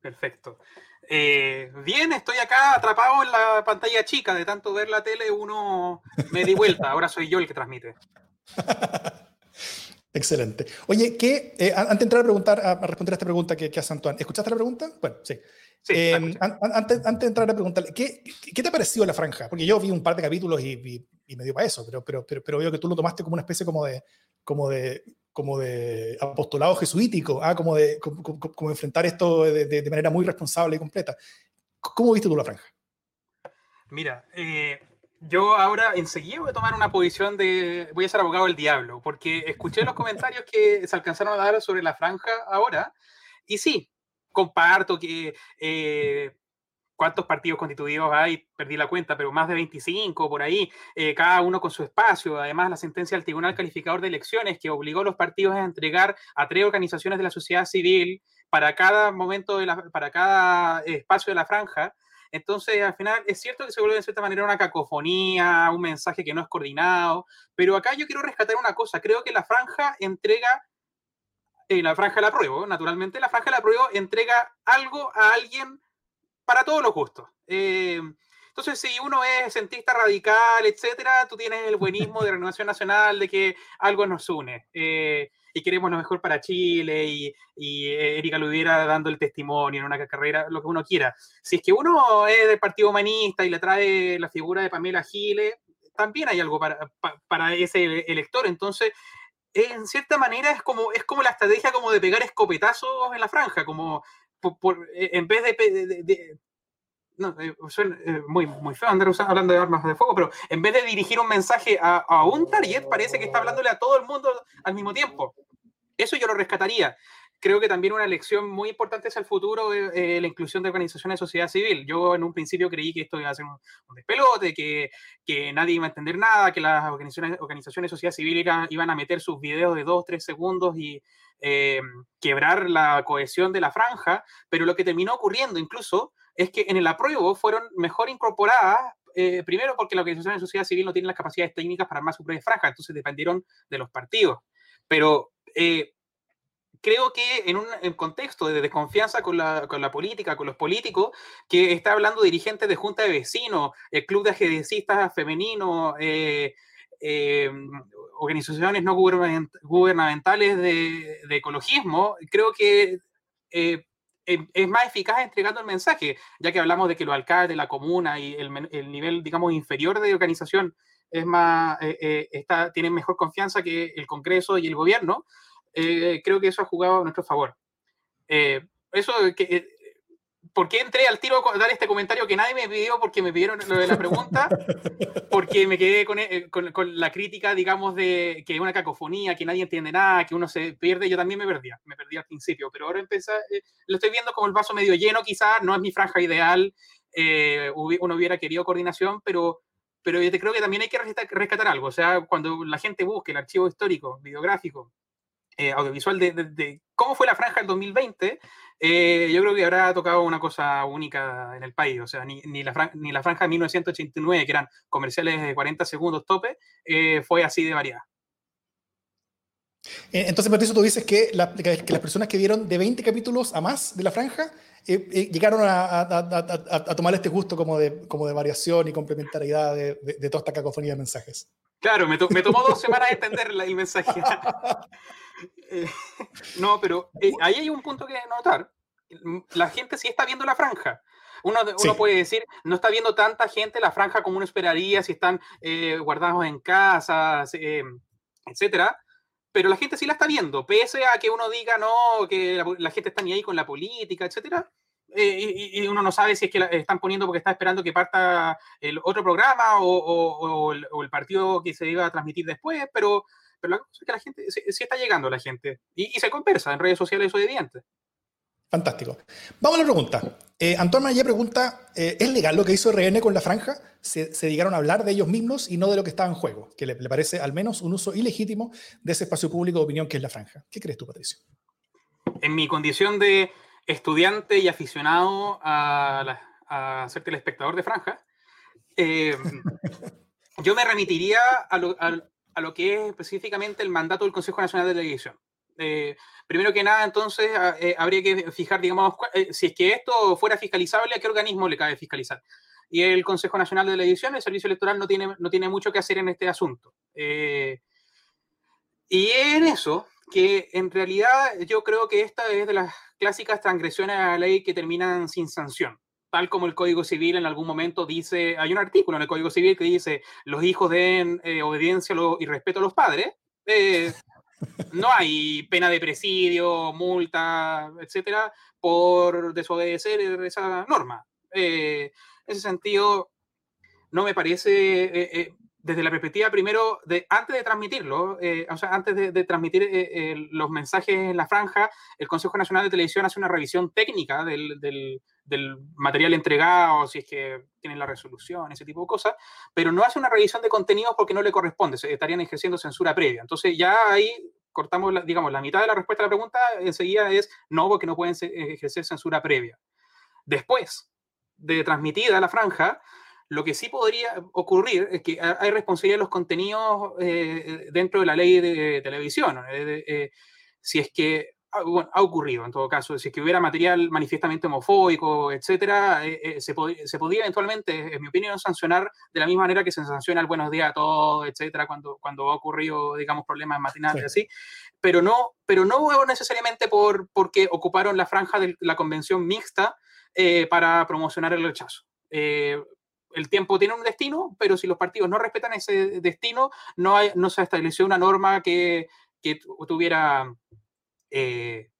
Perfecto. Eh, bien, estoy acá atrapado en la pantalla chica. De tanto ver la tele, uno me di vuelta. Ahora soy yo el que transmite. Excelente. Oye, ¿qué, antes de entrar a, preguntar, a responder a esta pregunta que, que hace Antoine, ¿escuchaste la pregunta? Bueno, sí. Em, antes, antes, de entrar a preguntarle, ¿qué, ¿qué, te ha parecido la franja? Porque yo vi un par de capítulos y, y, me dio para eso, pero, pero, pero, pero, veo que tú lo tomaste como una especie como de, como de, como de apostolado jesuítico, ¿ah? como, de, como, enfrentar esto de, de, manera muy responsable y completa. ¿Cómo viste tú la franja? Mira, eh, yo ahora enseguida voy a tomar una posición de, voy a ser abogado del diablo, porque escuché los comentarios que se alcanzaron a dar sobre la franja ahora, y sí, comparto que eh, cuántos partidos constituidos hay, perdí la cuenta, pero más de 25 por ahí, eh, cada uno con su espacio. Además, la sentencia del Tribunal Calificador de Elecciones que obligó a los partidos a entregar a tres organizaciones de la sociedad civil para cada momento, de la, para cada espacio de la franja. Entonces, al final, es cierto que se vuelve de cierta manera una cacofonía, un mensaje que no es coordinado, pero acá yo quiero rescatar una cosa. Creo que la franja entrega y la franja la apruebo, naturalmente, la franja la apruebo entrega algo a alguien para todos los gustos. Eh, entonces, si uno es centrista radical, etcétera, tú tienes el buenismo de Renovación Nacional de que algo nos une eh, y queremos lo mejor para Chile y, y Erika Ludiera dando el testimonio en una carrera, lo que uno quiera. Si es que uno es del Partido Humanista y le trae la figura de Pamela Giles, también hay algo para, para ese elector. Entonces, en cierta manera es como, es como la estrategia como de pegar escopetazos en la franja, como por, eh, en vez de, no, eh, suena eh, muy, muy feo andar hablando de armas de fuego, pero en vez de dirigir un mensaje a, a, un target, parece que está hablándole a todo el mundo al mismo tiempo. Eso yo lo rescataría creo que también una lección muy importante es el futuro, eh, la inclusión de organizaciones de sociedad civil. Yo en un principio creí que esto iba a ser un, despelote, que, que, nadie iba a entender nada, que las organizaciones, organizaciones de sociedad civil iban, a meter sus videos de dos, tres segundos y eh, quebrar la cohesión de la franja, pero lo que terminó ocurriendo incluso es que en el apruebo fueron mejor incorporadas eh, primero porque la organización de sociedad civil no tiene las capacidades técnicas para armar su propia franja, entonces dependieron de los partidos. Pero eh, creo que en un contexto de desconfianza con la, con la, política, con los políticos, que está hablando dirigentes de junta de vecinos, el club de ajedrecistas femeninos, eh, organizaciones no gubernamentales de, ecologismo, creo que es más eficaz entregando el mensaje, ya que hablamos de que los alcaldes, la comuna y el, nivel, digamos, inferior de organización es más, eh, eh, está, tienen mejor confianza que el Congreso y el gobierno, eh, creo que eso ha jugado a nuestro favor. eso que ¿Por qué entré al tiro a dar este comentario que nadie me pidió porque me pidieron lo de la pregunta? Porque me quedé eh, con, con, la crítica, digamos, de que es una cacofonía, que nadie entiende nada, que uno se pierde. Yo también me perdía, me perdí al principio, pero ahora empecé, eh, lo estoy viendo como el vaso medio lleno, quizás, no es mi franja ideal, eh, uno hubiera querido coordinación, pero, pero yo creo que también hay que rescatar, algo. O sea, cuando la gente busque el archivo histórico, videográfico, audiovisual de, de, cómo fue la franja del 2020, eh, yo creo que habrá tocado una cosa única en el país, o sea, ni, ni, la, ni la franja de 1989, que eran comerciales de 40 segundos tope, eh, fue así de variada. Eh, entonces, Patricio, tú dices que, que, las personas que vieron de 20 capítulos a más de la franja llegaron a, a, tomar este gusto como de, como de variación y complementariedad de, de, toda esta cacofonía de mensajes. Claro, me, me tomó dos semanas entender el mensaje. Eh, no, pero eh, ahí hay un punto que notar. La gente sí está viendo la franja. Uno, uno puede decir, no está viendo tanta gente la franja como uno esperaría si están eh, guardados en casas, etcétera. Pero la gente sí la está viendo, pese a que uno diga, no, que la, gente está ni ahí con la política, etcétera. y, uno no sabe si es que la están poniendo porque está esperando que parta el otro programa o, el, o, el, partido que se iba a transmitir después, pero pero la cosa es que la gente, sí, está llegando la gente y, se conversa en redes sociales o evidente. Fantástico. Vamos a la pregunta. Eh, Antonio Mayé pregunta, eh, ¿es legal lo que hizo RN con la franja? Se, se, llegaron a hablar de ellos mismos y no de lo que estaba en juego, que le, parece al menos un uso ilegítimo de ese espacio público de opinión que es la franja. ¿Qué crees tú, Patricio? En mi condición de estudiante y aficionado a, a ser telespectador de franja, eh, yo me remitiría a, lo, a lo que es específicamente el mandato del Consejo Nacional de Televisión. Eh, primero que nada, entonces, eh, habría que fijar, digamos, eh, si es que esto fuera fiscalizable, ¿a qué organismo le cabe fiscalizar? Y el Consejo Nacional de Televisión, el Servicio Electoral, no tiene, no tiene mucho que hacer en este asunto. y en eso, que en realidad yo creo que esta es de las clásicas transgresiones a la ley que terminan sin sanción tal como el Código Civil en algún momento dice, hay un artículo en el Código Civil que dice, los hijos den eh, obediencia y respeto a los padres, eh, no hay pena de presidio, multa, etcétera, por desobedecer esa norma. Eh, en ese sentido, no me parece desde la perspectiva primero, de, antes de transmitirlo, eh, o sea, antes de, transmitir eh, los mensajes en la franja, el Consejo Nacional de Televisión hace una revisión técnica del, del, material entregado, si es que tienen la resolución, ese tipo de cosas, pero no hace una revisión de contenidos porque no le corresponde, estarían ejerciendo censura previa. Entonces ya ahí cortamos, la, digamos, la mitad de la respuesta a la pregunta, enseguida es no, porque no pueden ejercer censura previa. Después de transmitida la franja, lo que sí podría ocurrir es que hay responsabilidad de los contenidos eh, dentro de la ley de televisión. Eh, si es que, ah, bueno, ha ocurrido en todo caso, si es que hubiera material manifiestamente homofóbico, etcétera, eh, se, se, podría eventualmente, en mi opinión, sancionar de la misma manera que se sanciona el buenos días a todos, etcétera, cuando, cuando ha ocurrido, digamos, problemas matinales así, pero no, pero no necesariamente por, porque ocuparon la franja de la convención mixta para promocionar el rechazo el tiempo tiene un destino, pero si los partidos no respetan ese destino, no, hay, no se estableció una norma que, que tuviera eh,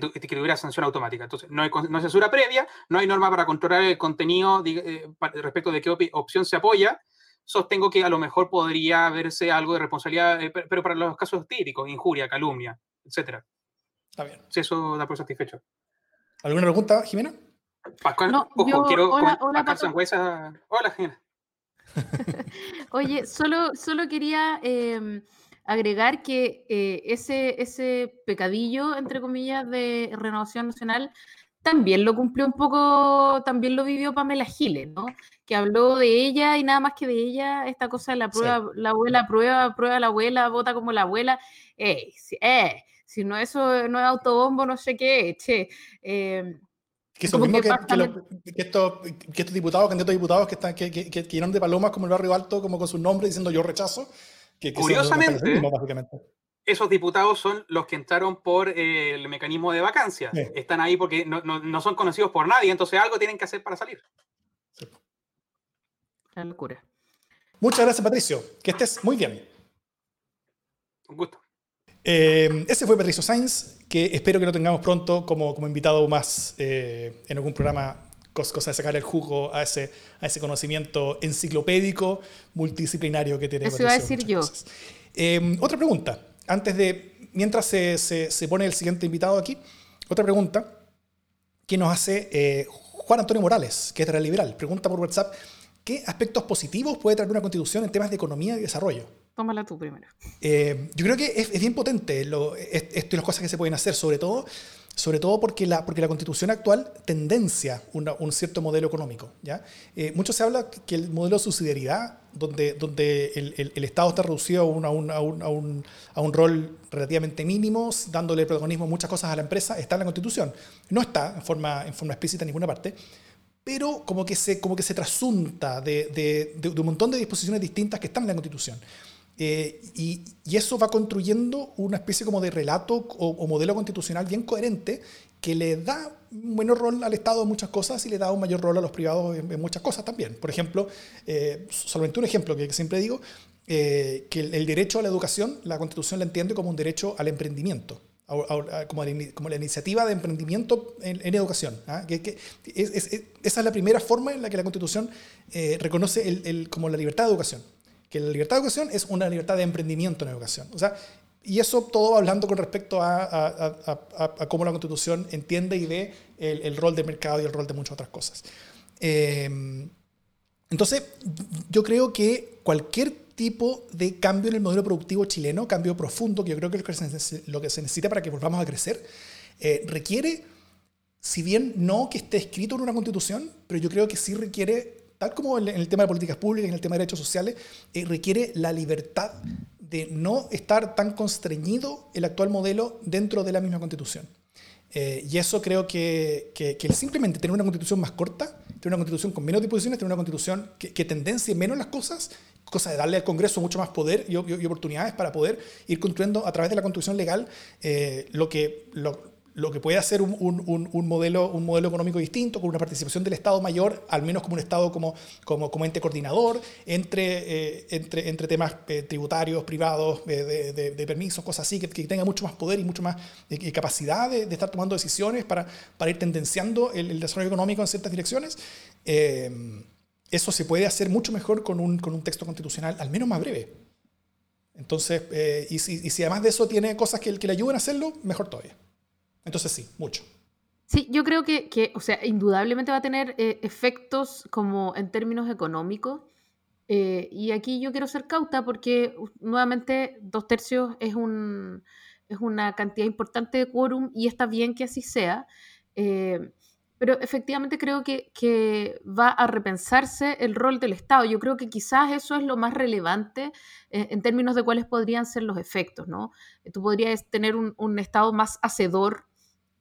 que, tuviera sanción automática. Entonces, no hay, no censura previa, no hay norma para controlar el contenido eh, respecto de qué opción se apoya. Sostengo que a lo mejor podría verse algo de responsabilidad, eh, pero para los casos típicos, injuria, calumnia, etc. Está bien. Si eso da por satisfecho. ¿Alguna pregunta, Jimena? Pascual, ojo, quiero hola, hola, Hola, Oye, solo, solo quería em, agregar que eh, ese, ese pecadillo, entre comillas, de renovación nacional también lo cumplió un poco, también lo vivió Pamela Giles, ¿no? Que habló de ella y nada más que de ella, esta cosa de la prueba, la abuela prueba, prueba la abuela, vota como la abuela, eh, eh, si no eso no es autobombo, no sé qué, che. Eh, que eso mismo que, que, estos, que, estos, diputados, candidatos diputados que, están, que, que, que, irán de palomas como el barrio alto, como con su nombre, diciendo yo rechazo. Que, Curiosamente, esos diputados son los que entraron por eh, el mecanismo de vacancia. Están ahí porque no, no, son conocidos por nadie, entonces algo tienen que hacer para salir. La locura. Muchas gracias, Patricio. Que estés muy bien. Un gusto. Eh, ese fue Patricio Sainz, que espero que lo tengamos pronto como, como invitado más eh, en algún programa, cosa de sacar el jugo a ese, a ese conocimiento enciclopédico, multidisciplinario que tiene. Eso iba a decir yo. otra pregunta antes de, mientras se, se, pone el siguiente invitado aquí, otra pregunta que nos hace eh, Juan Antonio Morales, que es de Liberal. Pregunta por WhatsApp, ¿qué aspectos positivos puede traer una constitución en temas de economía y desarrollo? Tómala tú primero. Eh, yo creo que es, bien potente lo, esto y las cosas que se pueden hacer, sobre todo sobre todo porque la, porque la constitución actual tendencia un cierto modelo económico. ¿ya? Eh, mucho se habla que el modelo de subsidiariedad, donde, donde el, el, Estado está reducido a un, a, un, a, un, a un, rol relativamente mínimo, dándole protagonismo a muchas cosas a la empresa, está en la constitución. No está en forma, en forma explícita en ninguna parte, pero como que se, como que se trasunta de, de, de, de un montón de disposiciones distintas que están en la constitución. Eh, y, eso va construyendo una especie como de relato o, modelo constitucional bien coherente que le da un menor rol al Estado en muchas cosas y le da un mayor rol a los privados en, muchas cosas también. Por ejemplo, eh, solamente un ejemplo que siempre digo, eh, que el, derecho a la educación, la Constitución la entiende como un derecho al emprendimiento. como, la, iniciativa de emprendimiento en, educación. ¿ah? Esa es la primera forma en la que la Constitución reconoce como la libertad de educación que la libertad de educación es una libertad de emprendimiento en educación. O sea, y eso todo hablando con respecto a, cómo la Constitución entiende y ve el, rol del mercado y el rol de muchas otras cosas. Eh, entonces, yo creo que cualquier tipo de cambio en el modelo productivo chileno, cambio profundo, que yo creo que es lo que se necesita para que volvamos a crecer, eh, requiere, si bien no que esté escrito en una constitución, pero yo creo que sí requiere tal como en el tema de políticas públicas, en el tema de derechos sociales, eh, requiere la libertad de no estar tan constreñido el actual modelo dentro de la misma constitución. Eh, y eso creo que, simplemente tener una constitución más corta, tener una constitución con menos disposiciones, tener una constitución que, que tendencie menos las cosas, cosa de darle al Congreso mucho más poder y, oportunidades para poder ir construyendo a través de la constitución legal eh, lo que... lo que puede hacer un, un, un, modelo, un modelo económico distinto, con una participación del Estado mayor, al menos como un Estado como, como, como ente coordinador, entre, eh, entre, entre temas eh, tributarios, privados, de, de, permisos, cosas así, que, que, tenga mucho más poder y mucho más eh, capacidad de, estar tomando decisiones para, para ir tendenciando el, desarrollo económico en ciertas direcciones. eso se puede hacer mucho mejor con un, con un texto constitucional, al menos más breve. Entonces, y, si, y si además de eso tiene cosas que, que le ayuden a hacerlo, mejor todavía. Entonces sí, mucho. Sí, yo creo que, que o sea, indudablemente va a tener eh, efectos como en términos económicos. Eh, y aquí yo quiero ser cauta porque nuevamente dos tercios es, un, es una cantidad importante de quórum y está bien que así sea. Eh, pero efectivamente creo que, que, va a repensarse el rol del Estado. Yo creo que quizás eso es lo más relevante en términos de cuáles podrían ser los efectos, ¿no? Tú podrías tener un, un Estado más hacedor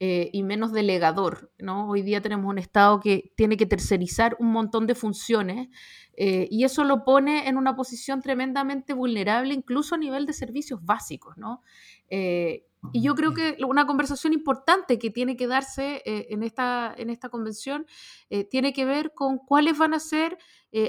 eh, y menos delegador. ¿no? Hoy día tenemos un Estado que tiene que tercerizar un montón de funciones eh, y eso lo pone en una posición tremendamente vulnerable, incluso a nivel de servicios básicos. ¿no? Eh, y yo creo que una conversación importante que tiene que darse en, esta, en esta convención tiene que ver con cuáles van a ser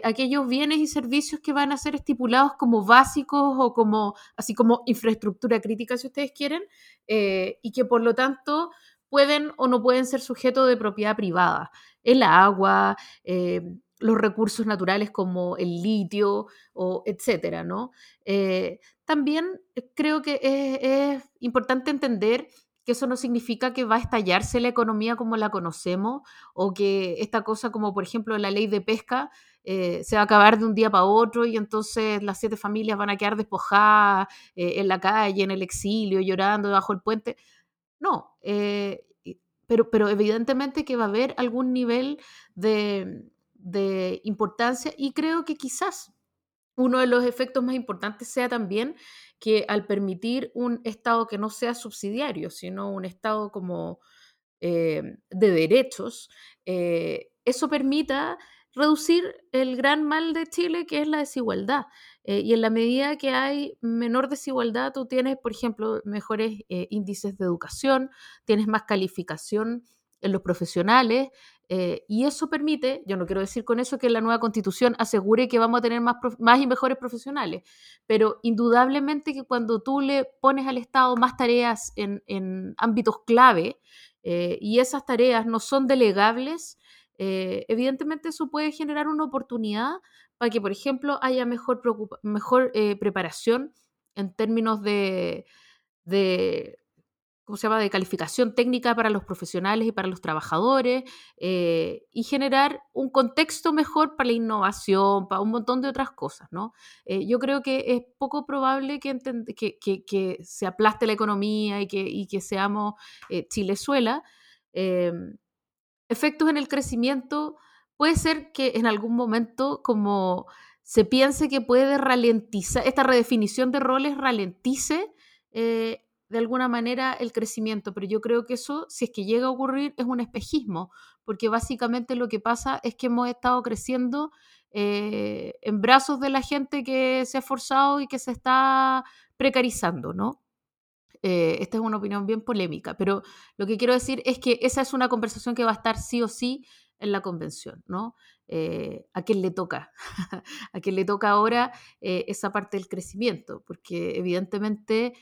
aquellos bienes y servicios que van a ser estipulados como básicos o como, así como infraestructura crítica, si ustedes quieren, y que por lo tanto pueden o no pueden ser sujetos de propiedad privada. El agua, eh, los recursos naturales como el litio, o etcétera, ¿no? Eh, también creo que es, importante entender que eso no significa que va a estallarse la economía como la conocemos o que esta cosa como por ejemplo la ley de pesca eh, se va a acabar de un día para otro y entonces las siete familias van a quedar despojadas en la calle, en el exilio, llorando debajo del puente. No, eh, pero, pero evidentemente que va a haber algún nivel de, de importancia y creo que quizás uno de los efectos más importantes sea también que al permitir un Estado que no sea subsidiario, sino un Estado como eh, de derechos, eh, eso permita reducir el gran mal de Chile, que es la desigualdad. Eh, y en la medida que hay menor desigualdad, tú tienes, por ejemplo, mejores índices de educación, tienes más calificación en los profesionales, eh, y eso permite, yo no quiero decir con eso que la nueva constitución asegure que vamos a tener más, más y mejores profesionales, pero indudablemente que cuando tú le pones al Estado más tareas en, ámbitos clave eh, y esas tareas no son delegables, eh, evidentemente eso puede generar una oportunidad para que, por ejemplo, haya mejor, mejor preparación en términos de, de ¿cómo se llama?, de calificación técnica para los profesionales y para los trabajadores, eh, y generar un contexto mejor para la innovación, para un montón de otras cosas, ¿no? Eh, yo creo que es poco probable que, que, que, se aplaste la economía y que, y que seamos eh, Chilezuela. Efectos en el crecimiento, puede ser que en algún momento como se piense que puede ralentizar, esta redefinición de roles ralentice de alguna manera el crecimiento, pero yo creo que eso, si es que llega a ocurrir, es un espejismo, porque básicamente lo que pasa es que hemos estado creciendo eh, en brazos de la gente que se ha esforzado y que se está precarizando, ¿no? Eh, esta es una opinión bien polémica, pero lo que quiero decir es que esa es una conversación que va a estar sí o sí en la convención, ¿no? Eh, a quién le toca, a quién le toca ahora eh, esa parte del crecimiento, porque evidentemente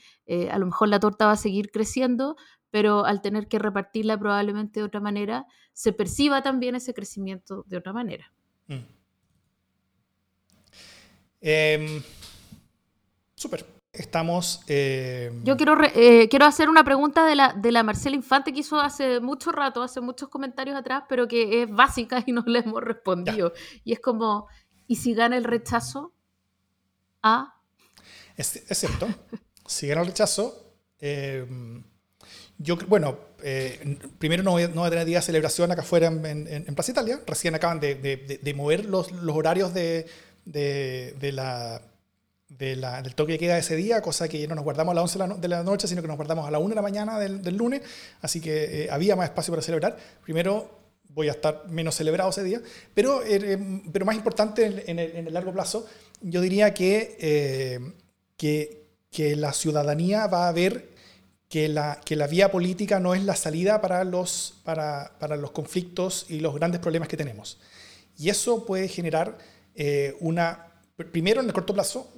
a lo mejor la torta va a seguir creciendo, pero al tener que repartirla probablemente de otra manera, se perciba también ese crecimiento de otra manera. Mm. Em, súper. Estamos. Eh, Yo quiero, eh, quiero hacer una pregunta de la, de la Marcela Infante que hizo hace mucho rato, hace muchos comentarios atrás, pero que es básica y no le hemos respondido. Y es como: ¿y si gana el rechazo? ¿Ah? Es, es cierto. si gana el rechazo, eh, yo, bueno, primero no voy, a tener día de celebración acá afuera en, en, Plaza Italia. Recién acaban de, de, de mover los, los horarios de, de la del toque que queda ese día, cosa que no nos guardamos a las 11 de la noche, sino que nos guardamos a la 1 de la mañana del, lunes, así que eh, había más espacio para celebrar. Primero, voy a estar menos celebrado ese día, pero, eh, eh, pero más importante en, el, largo plazo, yo diría que, que, que, la ciudadanía va a ver que la, que la vía política no es la salida para los, para, para los conflictos y los grandes problemas que tenemos. Y eso puede generar una primero, en el corto plazo,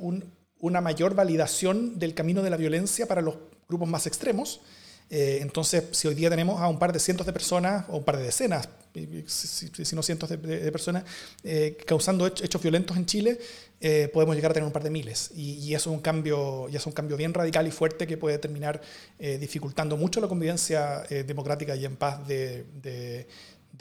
una mayor validación del camino de la violencia para los grupos más extremos. Eh, entonces, si hoy día tenemos a un par de cientos de personas, o un par de decenas, si, no cientos de, personas, eh, causando hechos violentos en Chile, eh, podemos llegar a tener un par de miles. Y, eso, es un cambio, y es un cambio bien radical y fuerte que puede terminar dificultando mucho la convivencia democrática y en paz de,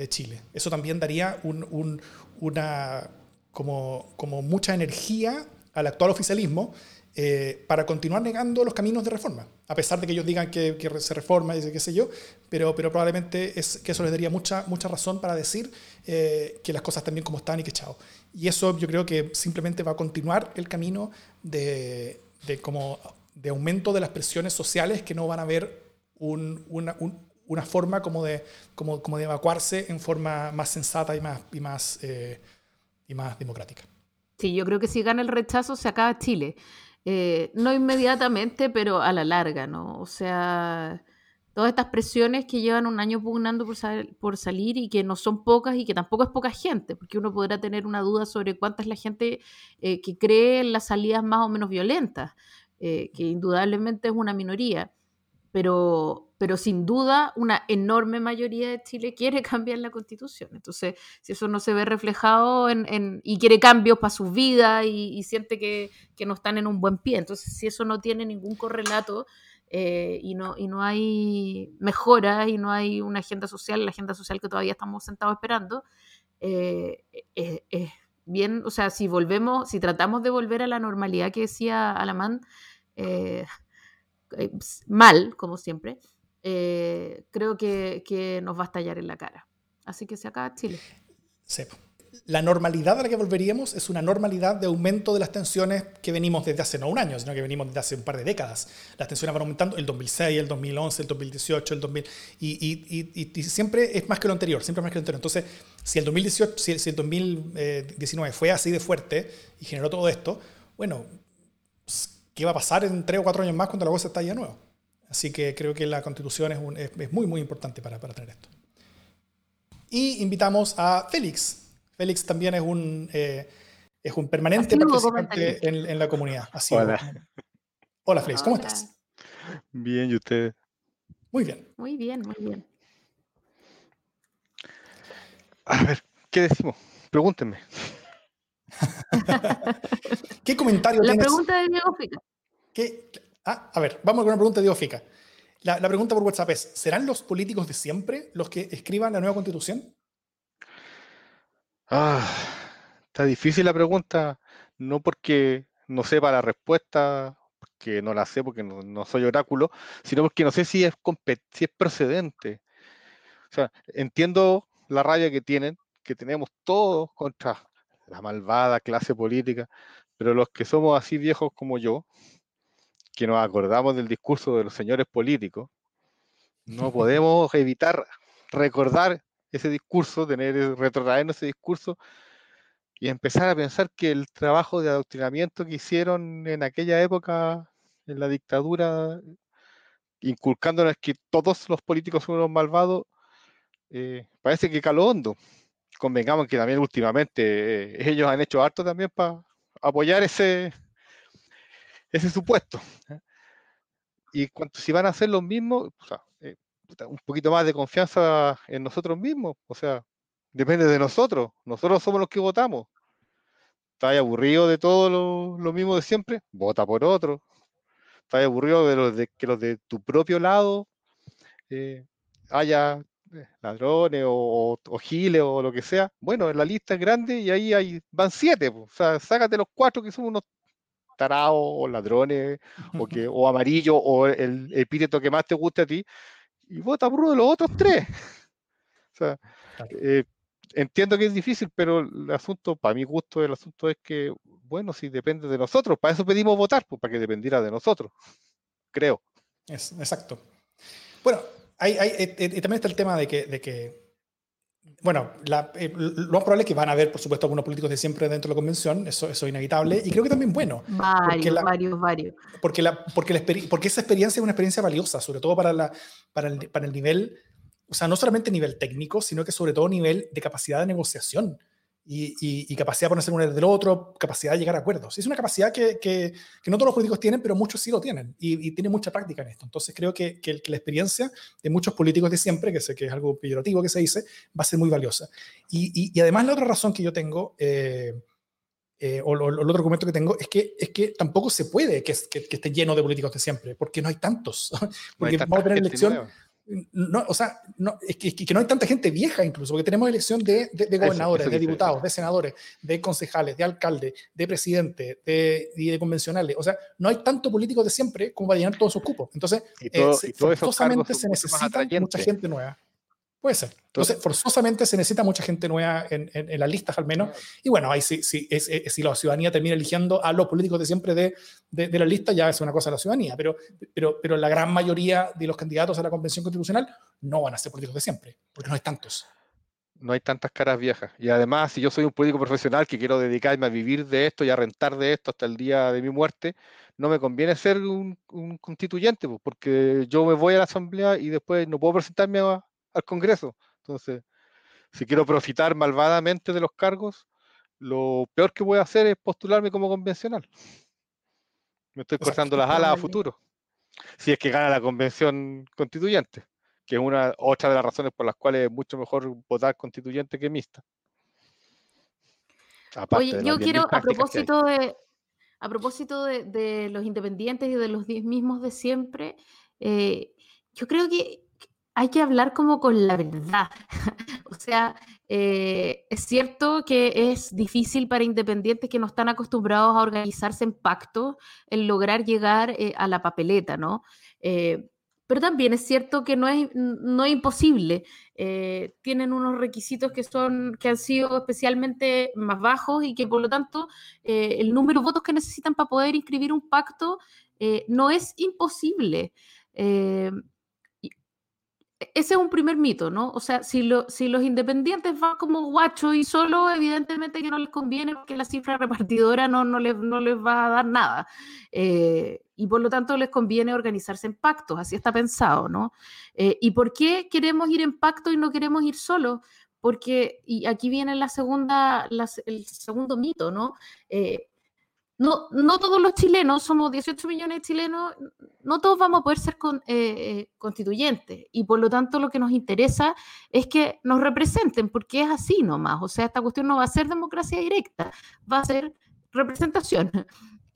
Chile. Eso también daría una como, como mucha energía al actual oficialismo eh, para continuar negando los caminos de reforma, a pesar de que ellos digan que, se reforma y qué sé yo, pero, pero probablemente es que eso les daría mucha, mucha razón para decir eh, que las cosas bien como están y que chao. Y eso yo creo que simplemente va a continuar el camino de, de como, de aumento de las presiones sociales que no van a ver un, una, una, forma como de, como, como de evacuarse en forma más sensata y más, y más eh, y más democrática. Sí, yo creo que si gana el rechazo se acaba Chile. Eh, no inmediatamente, pero a la larga, ¿no? O sea, todas estas presiones que llevan un año pugnando por, por salir y que no son pocas y que tampoco es poca gente, porque uno podrá tener una duda sobre cuánta es la gente eh, que cree en las salidas más o menos violentas, eh, que indudablemente es una minoría pero, pero sin duda una enorme mayoría de Chile quiere cambiar la constitución. Entonces, si eso no se ve reflejado en, y quiere cambios para sus vidas y, siente que, que, no están en un buen pie, entonces si eso no tiene ningún correlato eh, y, no, y no hay mejora y no hay una agenda social, la agenda social que todavía estamos sentados esperando, eh, es bien, o sea, si volvemos, si tratamos de volver a la normalidad que decía Alamán, eh, eh, mal, como siempre, eh, creo que, que, nos va a estallar en la cara. Así que se acaba Chile. Sepo la normalidad a la que volveríamos es una normalidad de aumento de las tensiones que venimos desde hace no un año, sino que venimos desde hace un par de décadas. Las tensiones van aumentando el 2006, el 2011, el 2018, el 2000, y, siempre es más que lo anterior, siempre más que lo anterior. Entonces, si el 2018, si, el 2019 fue así de fuerte y generó todo esto, bueno, ¿qué va a pasar en tres o cuatro años más cuando la cosa está ya de nuevo? Así que creo que la constitución es, es, muy, muy importante para, para tener esto. Y invitamos a Félix, Félix también es un, eh, es un permanente participante en, la comunidad. Hola. Hola, Félix, ¿cómo estás? Bien, ¿y usted? Muy bien. Muy bien, muy bien. A ver, ¿qué decimos? Pregúntenme. ¿Qué comentario la tienes? La pregunta de Diego Fica. ¿Qué? Ah, a ver, vamos con una pregunta de Diego Fica. La, la, pregunta por WhatsApp es, ¿serán los políticos de siempre los que escriban la nueva constitución? Ah, está difícil la pregunta, no porque no sepa la respuesta, porque no la sé, porque no, soy oráculo, sino porque no sé si es, si es procedente. O sea, entiendo la rabia que tienen, que tenemos todos contra la malvada clase política, pero los que somos así viejos como yo, que nos acordamos del discurso de los señores políticos, no podemos evitar recordar ese discurso, tener, en ese discurso y empezar a pensar que el trabajo de adoctrinamiento que hicieron en aquella época, en la dictadura, inculcándonos que todos los políticos son unos malvados, eh, parece que caló hondo. Convengamos que también últimamente eh, ellos han hecho harto también para apoyar ese, ese supuesto. Y cuanto si van a hacer lo mismo, eh, un poquito más de confianza en nosotros mismos. O sea, depende de nosotros. Nosotros somos los que votamos. ¿Estás aburrido de todo lo, mismo de siempre? Vota por otro. ¿Estás aburrido de, los de que los de tu propio lado eh, haya eh, ladrones o, giles o lo que sea? Bueno, en la lista es grande y ahí hay, van siete. O sea, sácate los cuatro que son unos tarados o ladrones o, que, o amarillo o el epíteto que más te guste a ti y vota por uno de los otros tres. O sea, eh, entiendo que es difícil, pero el asunto, para mi gusto, el asunto es que, bueno, si depende de nosotros, para eso pedimos votar, pues para que dependiera de nosotros, creo. Es, exacto. Bueno, hay, hay, eh, eh, también está el tema de que, de que bueno, eh, lo más probable es que van a haber, por supuesto, algunos políticos de siempre dentro de la convención, eso, eso es inevitable, y creo que también bueno. Varios, varios, varios. Porque, la, porque, la, porque esa experiencia es una experiencia valiosa, sobre todo para, la, para, el, para el nivel, o sea, no solamente nivel técnico, sino que sobre todo nivel de capacidad de negociación y, capacidad de ponerse uno del otro, capacidad de llegar a acuerdos. Es una capacidad que, que, no todos los políticos tienen, pero muchos sí lo tienen y, tienen mucha práctica en esto. Entonces creo que, que, la experiencia de muchos políticos de siempre, que sé que es algo peyorativo que se dice, va a ser muy valiosa. Y, además la otra razón que yo tengo... Eh, eh, o, el otro argumento que tengo es que, es que tampoco se puede que, esté lleno de políticos de siempre, porque no hay tantos. porque vamos a tener elección, no, o sea, no, es, que, que, no hay tanta gente vieja incluso, porque tenemos elección de, de, gobernadores, de diputados, de senadores, de concejales, de alcaldes, de presidentes, de, de, convencionales. O sea, no hay tanto políticos de siempre como para llenar todos sus cupos. Entonces, eh, forzosamente se necesita mucha gente nueva. Puede ser. Entonces, forzosamente se necesita mucha gente nueva en, en, las listas al menos. Y bueno, ahí sí, sí es, si la ciudadanía termina eligiendo a los políticos de siempre de, de, la lista, ya es una cosa de la ciudadanía. Pero, pero, pero la gran mayoría de los candidatos a la Convención Constitucional no van a ser políticos de siempre, porque no hay tantos. No hay tantas caras viejas. Y además, si yo soy un político profesional que quiero dedicarme a vivir de esto y a rentar de esto hasta el día de mi muerte, no me conviene ser un, un constituyente, porque yo me voy a la asamblea y después no puedo presentarme a, al Congreso. Entonces, si quiero profitar malvadamente de los cargos, lo peor que voy a hacer es postularme como convencional. Me estoy cortando las alas a futuro. Si es que gana la convención constituyente, que es una otra de las razones por las cuales es mucho mejor votar constituyente que mixta. Oye, yo quiero, a propósito de, a propósito de, los independientes y de los mismos de siempre, eh, yo creo que hay que hablar como con la verdad. o sea, eh, es cierto que es difícil para independientes que no están acostumbrados a organizarse en pacto, el lograr llegar eh, a la papeleta, ¿no? Eh, pero también es cierto que no es, no es imposible. Tienen unos requisitos que, son, que han sido especialmente más bajos y que por lo tanto el número de votos que necesitan para poder inscribir un pacto no es imposible. Ese es un primer mito, ¿no? O sea, si, lo, si los independientes van como guachos y solo, evidentemente que no les conviene porque la cifra repartidora no, no, les, no les va a dar nada y por lo tanto les conviene organizarse en pactos, así está pensado, ¿no? Eh, ¿Y por qué queremos ir en pacto y no queremos ir solos? Porque, y aquí viene la segunda, el segundo mito, ¿no? Eh, no, no todos los chilenos, somos 18 millones de chilenos, no todos vamos a poder ser eh, constituyentes y por lo tanto lo que nos interesa es que nos representen, porque es así nomás, o sea, esta cuestión no va a ser democracia directa, va a ser representación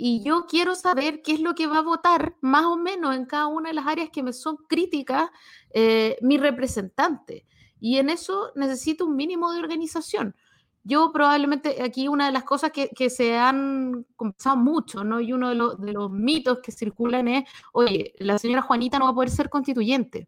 y yo quiero saber qué es lo que va a votar más o menos en cada una de las áreas que me son críticas eh, mi representante. Y en eso necesito un mínimo de organización. Yo probablemente aquí una de las cosas que, se han conversado mucho, ¿no? Y uno de, de los mitos que circulan es, oye, la señora Juanita no va a poder ser constituyente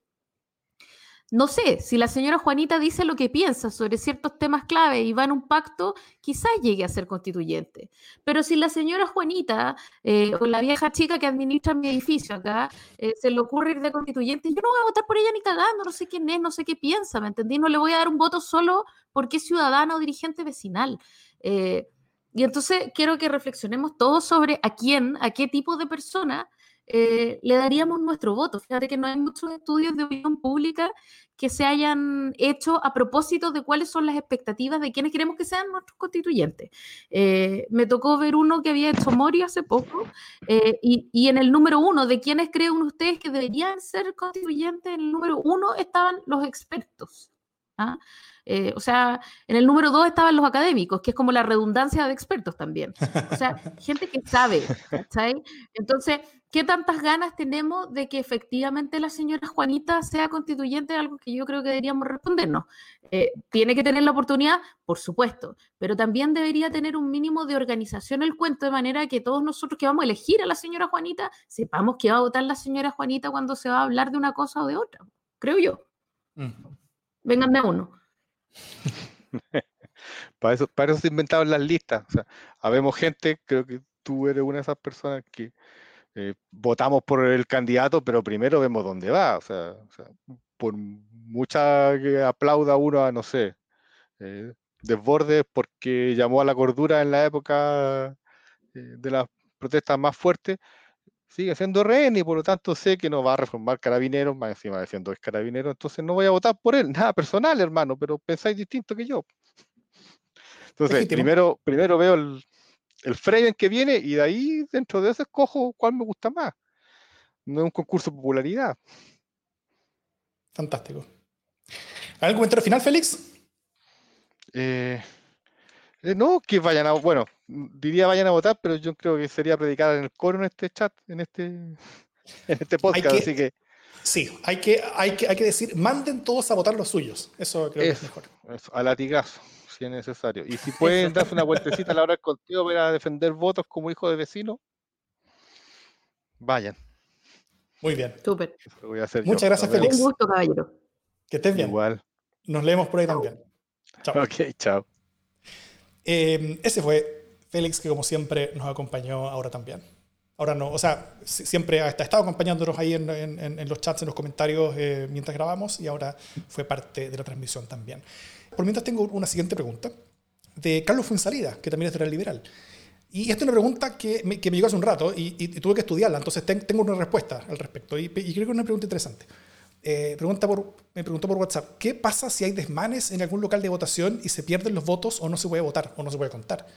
no sé, si la señora Juanita dice lo que piensa sobre ciertos temas clave y va en un pacto, quizás llegue a ser constituyente. Pero si la señora Juanita eh, o la vieja chica que administra mi edificio acá eh, se le ocurre ir de constituyente, yo no voy a votar por ella ni cagando, no sé quién es, no sé qué piensa, ¿me entendí? No le voy a dar un voto solo porque es ciudadana o dirigente vecinal. Eh, y entonces quiero que reflexionemos todos sobre a quién, a qué tipo de persona eh, le daríamos nuestro voto. Fíjate que no hay muchos estudios de opinión pública que se hayan hecho a propósito de cuáles son las expectativas de quienes queremos que sean nuestros constituyentes. Eh, me tocó ver uno que había hecho Mori hace poco eh, y, y, en el número uno de quienes creen ustedes que deberían ser constituyentes, en el número uno estaban los expertos. ¿ah? Eh, o sea, en el número dos estaban los académicos, que es como la redundancia de expertos también. O sea, gente que sabe, ¿sabes? Entonces, ¿qué tantas ganas tenemos de que efectivamente la señora Juanita sea constituyente? Algo que yo creo que deberíamos respondernos. Eh, ¿Tiene que tener la oportunidad? Por supuesto, pero también debería tener un mínimo de organización el cuento, de manera que todos nosotros que vamos a elegir a la señora Juanita, sepamos que va a votar la señora Juanita cuando se va a hablar de una cosa o de otra, creo yo. Mm. Vengan de uno. para, eso, para eso se inventaron las listas. O sea, habemos gente, creo que tú eres una de esas personas que eh, votamos por el candidato, pero primero vemos dónde va. O sea, por mucha que aplauda uno a, no sé, eh, Desbordes porque llamó a la cordura en la época eh, de las protestas más fuertes, sigue siendo rehén y por lo tanto sé que no va a reformar carabineros, más encima diciendo que es carabinero, entonces no voy a votar por él, nada personal, hermano, pero pensáis distinto que yo. Entonces, primero, primero veo el, el frame que viene y de ahí, dentro de eso, escojo cuál me gusta más. No es un concurso de popularidad. Fantástico. ¿Algún comentario final, Félix? Eh, no, que vayan a, bueno, diría vayan a votar, pero yo creo que sería predicar en el coro en este chat, en este, en este podcast, así que... Sí, hay que, hay, que, hay que decir, manden todos a votar los suyos, eso creo que es mejor. a latigazo, si es necesario. Y si pueden darse una vueltecita a la hora del contigo para defender votos como hijo de vecino, vayan. Muy bien. Súper. Muchas gracias, Félix. Un gusto, caballero. Que estés bien. Igual. Nos leemos por ahí también. Chao. Ok, chao. Em, ese fue Félix, que como siempre nos acompañó ahora también. Ahora no, o sea, siempre ha estado acompañándonos ahí en, los chats, en los comentarios eh, mientras grabamos y ahora fue parte de la transmisión también. Por mientras tengo una siguiente pregunta de Carlos Fuensalida, que también es de la Liberal. Y esta es una pregunta que me, que me llegó hace un rato y, tuve que estudiarla, entonces tengo una respuesta al respecto y, y creo que es una pregunta interesante. Eh, pregunta por, me preguntó por WhatsApp, ¿qué pasa si hay desmanes en algún local de votación y se pierden los votos o no se puede votar o no se puede contar?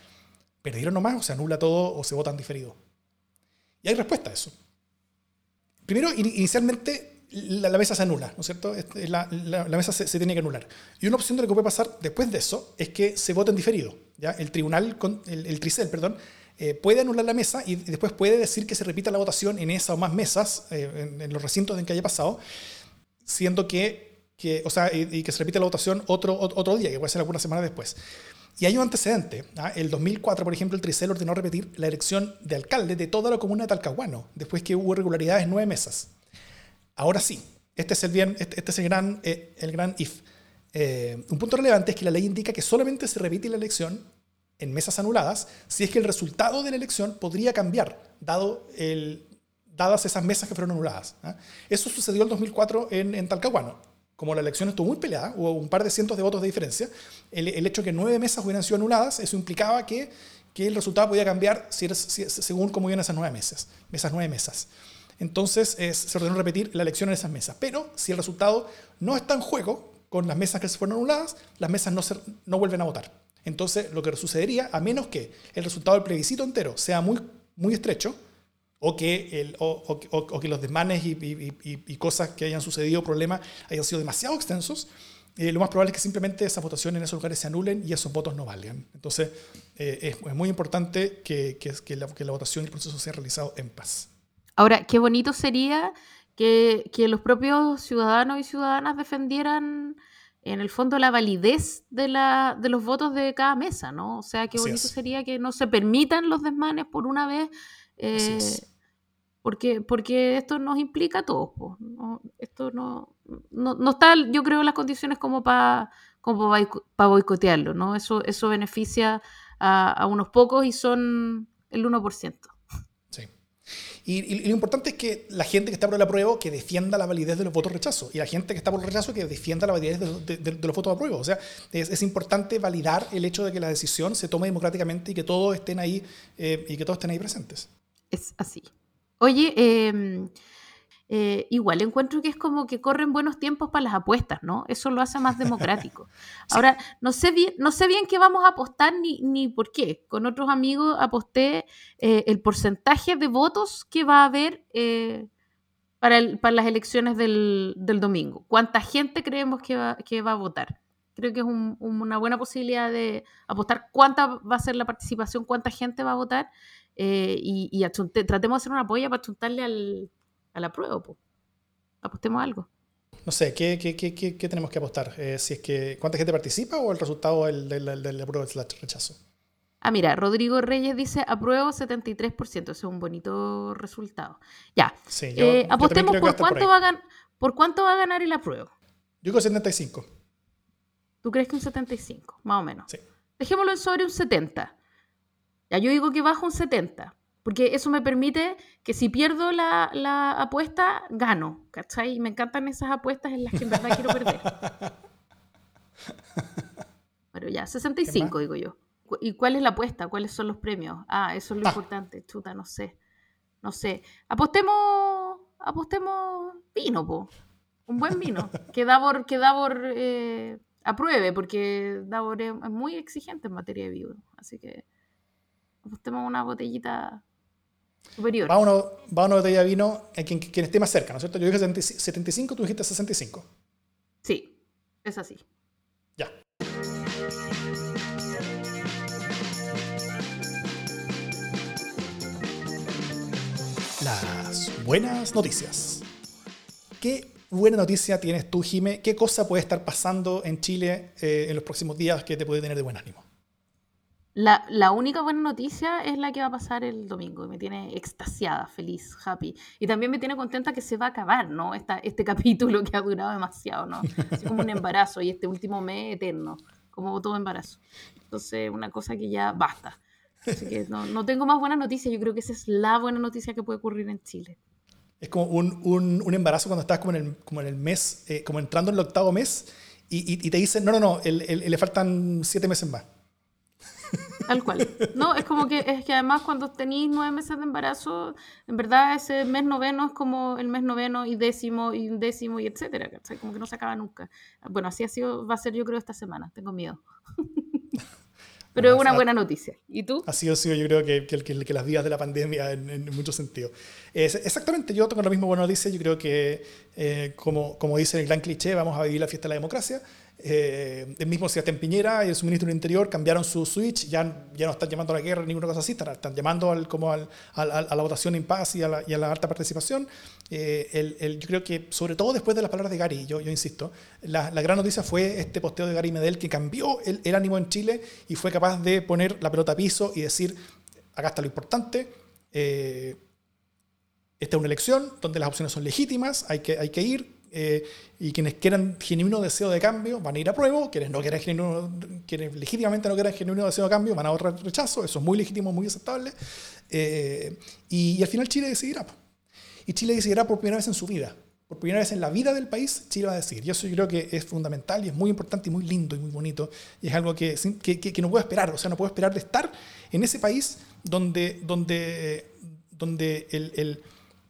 ¿Perdieron nomás o se anula todo o se votan diferido? Y hay respuesta a eso. Primero, inicialmente la, mesa se anula, ¿no es cierto? Este, la, mesa se, tiene que anular. Y una opción de lo que puede pasar después de eso es que se vote en diferido. ¿ya? El tribunal, el, el tricel, perdón, eh, puede anular la mesa y después puede decir que se repita la votación en esa o más mesas, eh, en, en, los recintos en que haya pasado, siendo que, que o sea, y, que se repite la votación otro, otro día, que puede ser algunas semanas después. Y hay un antecedente. ¿ah? El 2004, por ejemplo, el Tricel ordenó repetir la elección de alcalde de toda la comuna de Talcahuano, después que hubo irregularidades en nueve mesas. Ahora sí, este es el, bien, este, este es el gran, eh, el gran if. Eh, un punto relevante es que la ley indica que solamente se repite la elección en mesas anuladas si es que el resultado de la elección podría cambiar, dado el, dadas esas mesas que fueron anuladas. ¿ah? Eso sucedió en 2004 en, en, Talcahuano. Como la elección estuvo muy peleada, hubo un par de cientos de votos de diferencia, el, el hecho de que nueve mesas hubieran sido anuladas, eso implicaba que, que el resultado podía cambiar si, según cómo iban esas nueve mesas. Esas nueve mesas. Entonces es, se ordenó repetir la elección en esas mesas. Pero si el resultado no está en juego con las mesas que se fueron anuladas, las mesas no, se, no vuelven a votar. Entonces lo que sucedería, a menos que el resultado del plebiscito entero sea muy, muy estrecho, o que, el, o, o, o, que los desmanes y, y, y, cosas que hayan sucedido, problemas, hayan sido demasiado extensos, eh, lo más probable es que simplemente esas votaciones en esos lugares se anulen y esos votos no valgan. Entonces, eh, es, es, muy importante que, que, que, la, que la votación y el proceso sea realizado en paz. Ahora, qué bonito sería que, que, los propios ciudadanos y ciudadanas defendieran en el fondo la validez de, la, de los votos de cada mesa, ¿no? O sea, qué bonito sería que no se permitan los desmanes por una vez. Eh, porque, porque esto nos implica a todos. ¿no? Esto no, no, no, está, yo creo, en las condiciones como para como para boicotearlo. ¿no? Eso, eso beneficia a, a unos pocos y son el 1%. Sí. Y, y, lo importante es que la gente que está por el apruebo que defienda la validez de los votos rechazo y la gente que está por el rechazo que defienda la validez de, de, de los votos apruebo. O sea, es, es, importante validar el hecho de que la decisión se tome democráticamente y que todos estén ahí eh, y que todos estén ahí presentes. Es así. Oye, eh, eh, igual encuentro que es como que corren buenos tiempos para las apuestas, ¿no? Eso lo hace más democrático. sí. Ahora, no sé bien, no sé bien qué vamos a apostar ni, ni por qué. Con otros amigos aposté eh, el porcentaje de votos que va a haber eh, para, el, para, las elecciones del, del, domingo. ¿Cuánta gente creemos que va, que va a votar? Creo que es un, una buena posibilidad de apostar cuánta va a ser la participación, cuánta gente va a votar eh, y, y achunte, tratemos de hacer una polla para achuntarle al, a la prueba. Pues. Apostemos algo. No sé, ¿qué, qué, qué, qué tenemos que apostar? Eh, si es que, ¿Cuánta gente participa o el resultado del, del, del apruebo del rechazo? Ah, mira, Rodrigo Reyes dice apruebo 73%. Ese es un bonito resultado. Ya. Sí, yo, eh, apostemos por cuánto, por, va a por cuánto va a ganar el apruebo. Yo creo 75. ¿Tú crees que un 75? Más o menos. Sí. Dejémoslo en sobre un 70. Ya yo digo que bajo un 70, porque eso me permite que si pierdo la, la apuesta, gano, ¿cachai? Y me encantan esas apuestas en las que en verdad quiero perder. Pero ya, 65 digo yo. ¿Y cuál es la apuesta? ¿Cuáles son los premios? Ah, eso es lo ah. importante, chuta, no sé. No sé. Apostemos, apostemos vino, po. Un buen vino. que Davor, que Davor eh, apruebe, porque Davor es muy exigente en materia de vino. Así que apostemos una botellita superior. Va, uno, va una botella de vino en quien, quien, esté más cerca, ¿no es cierto? Yo dije 75, tú dijiste 65. Sí, es así. Ya. Las buenas noticias. ¿Qué buena noticia tienes tú, Jime? ¿Qué cosa puede estar pasando en Chile eh, en los próximos días que te puede tener de buen ánimo? La, la, única buena noticia es la que va a pasar el domingo y me tiene extasiada, feliz, happy. Y también me tiene contenta que se va a acabar, ¿no? Esta, este capítulo que ha durado demasiado, ¿no? Así como un embarazo y este último mes eterno, como todo embarazo. Entonces, una cosa que ya basta. No, no tengo más buenas noticias, yo creo que esa es la buena noticia que puede ocurrir en Chile. Es como un, un, un embarazo cuando estás como en el, como en el mes, eh, como entrando en el octavo mes y, y, te dicen, no, no, no, el, le faltan siete meses más. Tal cual. No, es como que es que además cuando tenéis nueve meses de embarazo, en verdad ese mes noveno es como el mes noveno y décimo y décimo y etcétera, ¿cachai? Como que no se acaba nunca. Bueno, así ha sido, va a ser yo creo esta semana, tengo miedo. Pero bueno, es una buena noticia. ¿Y tú? Ha sido, sido yo creo que, que, que, que las vías de la pandemia en, en muchos sentidos. Exactamente, yo tengo lo mismo buena noticia. Yo creo que, eh, como, como dice el gran cliché, vamos a vivir la fiesta de la democracia. Eh, el mismo Sebastián Piñera y el ministro del Interior cambiaron su switch, ya, ya no están llamando a la guerra ni ninguna cosa así, están, están llamando al, como al, al, a la votación en paz y a la, y a la alta participación. Eh, el, el, yo creo que, sobre todo después de las palabras de Gary, yo, yo insisto, la, la, gran noticia fue este posteo de Gary Medel que cambió el, el, ánimo en Chile y fue capaz de poner la pelota a piso y decir, acá está lo importante. Eh, esta es una elección donde las opciones son legítimas, hay que, hay que ir, eh, y quienes quieran genuino deseo de cambio van a ir a prueba, quienes no quieran genuino, quienes legítimamente no quieran genuino deseo de cambio van a otro rechazo, eso es muy legítimo, muy aceptable, eh, y, al final Chile decidirá. Y Chile decidirá por primera vez en su vida, por primera vez en la vida del país, Chile va a decir. Y eso yo creo que es fundamental y es muy importante y muy lindo y muy bonito. Y es algo que, que, que no puedo esperar. O sea, no puedo esperar de estar en ese país donde, donde, donde el, el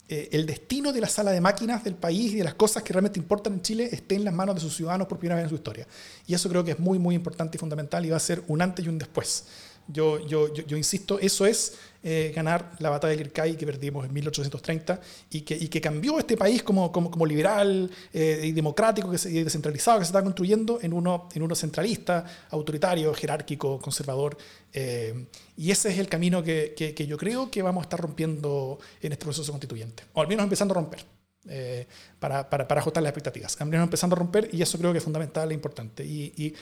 eh, el destino de la sala de máquinas del país y de las cosas que realmente importan en Chile esté en las manos de sus ciudadanos por primera vez en su historia. Y eso creo que es muy, muy importante y fundamental y va a ser un antes y un después. Yo, yo, yo, insisto, eso es eh, ganar la batalla de Kirkay que perdimos en 1830 y que, y que cambió este país como, como, como liberal eh, y democrático que se, y descentralizado que se está construyendo en uno, en uno centralista, autoritario, jerárquico, conservador. Eh, y ese es el camino que, que, que, yo creo que vamos a estar rompiendo en este proceso constituyente, o al menos empezando a romper. Eh, para, para, ajustar las expectativas. Estamos empezando a romper y eso creo que es fundamental e importante. Y,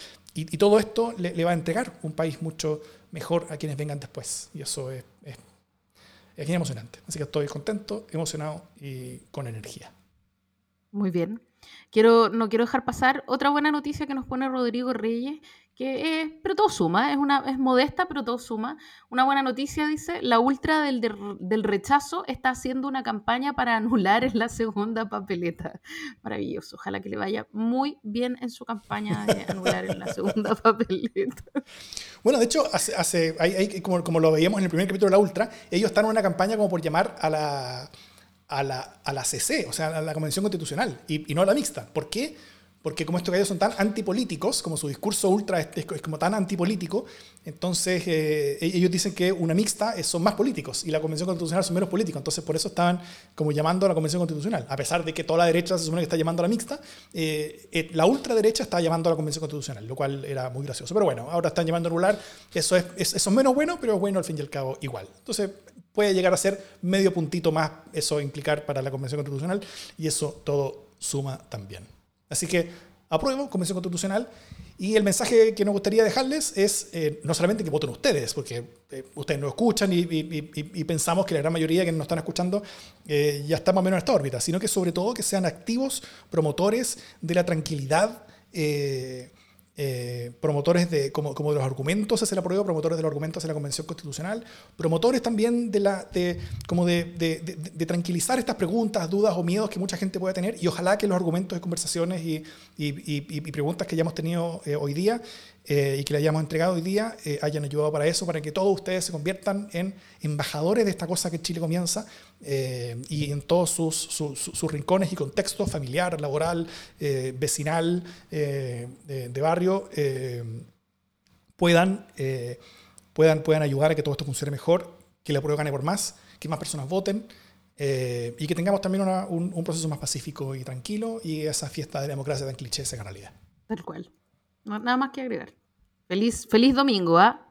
todo esto le, le, va a entregar un país mucho mejor a quienes vengan después. Y eso es, es, es bien emocionante. Así que estoy contento, emocionado y con energía. Muy bien. Quiero, no quiero dejar pasar otra buena noticia que nos pone Rodrigo Reyes, que es, pero todo suma, es, una, es modesta, pero todo suma. Una buena noticia dice, la ultra del, del rechazo está haciendo una campaña para anular en la segunda papeleta. Maravilloso, ojalá que le vaya muy bien en su campaña de anular en la segunda papeleta. Bueno, de hecho, hace, hace hay, hay, como, como lo veíamos en el primer capítulo de la ultra, ellos están en una campaña como por llamar a la a la, a la CC, o sea, a la Convención Constitucional, y no a la mixta. ¿Por qué? Porque como estos gallos son tan antipolíticos, como su discurso ultra es, es como tan antipolítico, entonces eh, e-, ellos dicen que una mixta son más políticos y la Convención Constitucional son menos políticos. Entonces por eso estaban como llamando a la Convención Constitucional. A pesar de que toda la derecha se supone que está llamando a la mixta, eh, eh, la ultraderecha está llamando a la Convención Constitucional, lo cual era muy gracioso. Pero bueno, ahora están llamando a anular. Eso es, eso es menos bueno, pero es bueno al fin y al cabo igual. Entonces puede llegar a ser medio puntito más eso implicar para la Convención Constitucional y eso todo suma también. Así que apruebo Convención Constitucional. Y el mensaje que nos gustaría dejarles es eh, no solamente que voten ustedes, porque eh, ustedes nos escuchan y, pensamos que la gran mayoría que nos están escuchando eh, ya está más o menos en esta órbita, sino que sobre todo que sean activos promotores de la tranquilidad promotores de, como, como, de los argumentos hacia la prueba, promotores de los argumentos hacia la Convención Constitucional, promotores también de, la, de, como de, de, de, tranquilizar estas preguntas, dudas o miedos que mucha gente puede tener y ojalá que los argumentos de conversaciones y, y, y, y preguntas que hayamos tenido eh, hoy día eh, y que le hayamos entregado hoy día eh, hayan ayudado para eso, para que todos ustedes se conviertan en embajadores de esta cosa que Chile comienza eh, y en todos sus, sus, sus, rincones y contextos, familiar, laboral, eh, vecinal, eh, de, de, barrio, puedan, puedan, puedan ayudar a que todo esto funcione mejor, que la prueba gane por más, que más personas voten. y que tengamos también una, un, un, proceso más pacífico y tranquilo y esa fiesta de democracia tan cliché se haga realidad. Tal cual. No, nada más que agregar. Feliz, feliz domingo, ¿ah?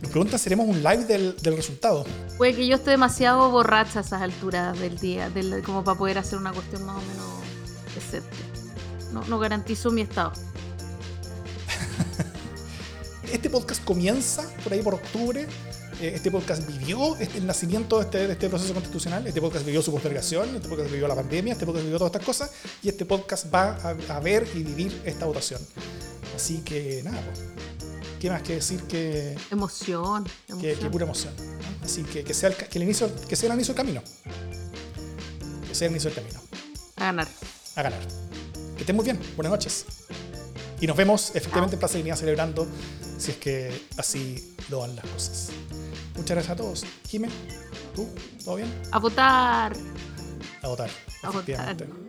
Nos pregunta, ¿seremos un live del, del, resultado? Puede que yo esté demasiado borracha a esas alturas del día, del, como para poder hacer una cuestión más o menos decente. No, no garantizo mi estado. este podcast comienza por ahí por octubre eh, este podcast vivió este, el nacimiento de este, de este, proceso constitucional, este podcast vivió su postergación, este podcast vivió la pandemia, este podcast vivió todas estas cosas y este podcast va a, a ver y vivir esta votación. Así que nada, pues, ¿qué más que decir que... Emoción. emoción. Que, que, pura emoción. ¿no? Así que, que, sea el, que, el inicio, que sea el inicio del camino. Que sea el inicio del camino. A ganar. A ganar. Que estén muy bien. Buenas noches. Y nos vemos efectivamente en Plaza Dignidad celebrando, si es que así lo van las cosas. Muchas gracias a todos. Jimé, ¿tú? ¿Todo bien? A votar. A votar. A votar.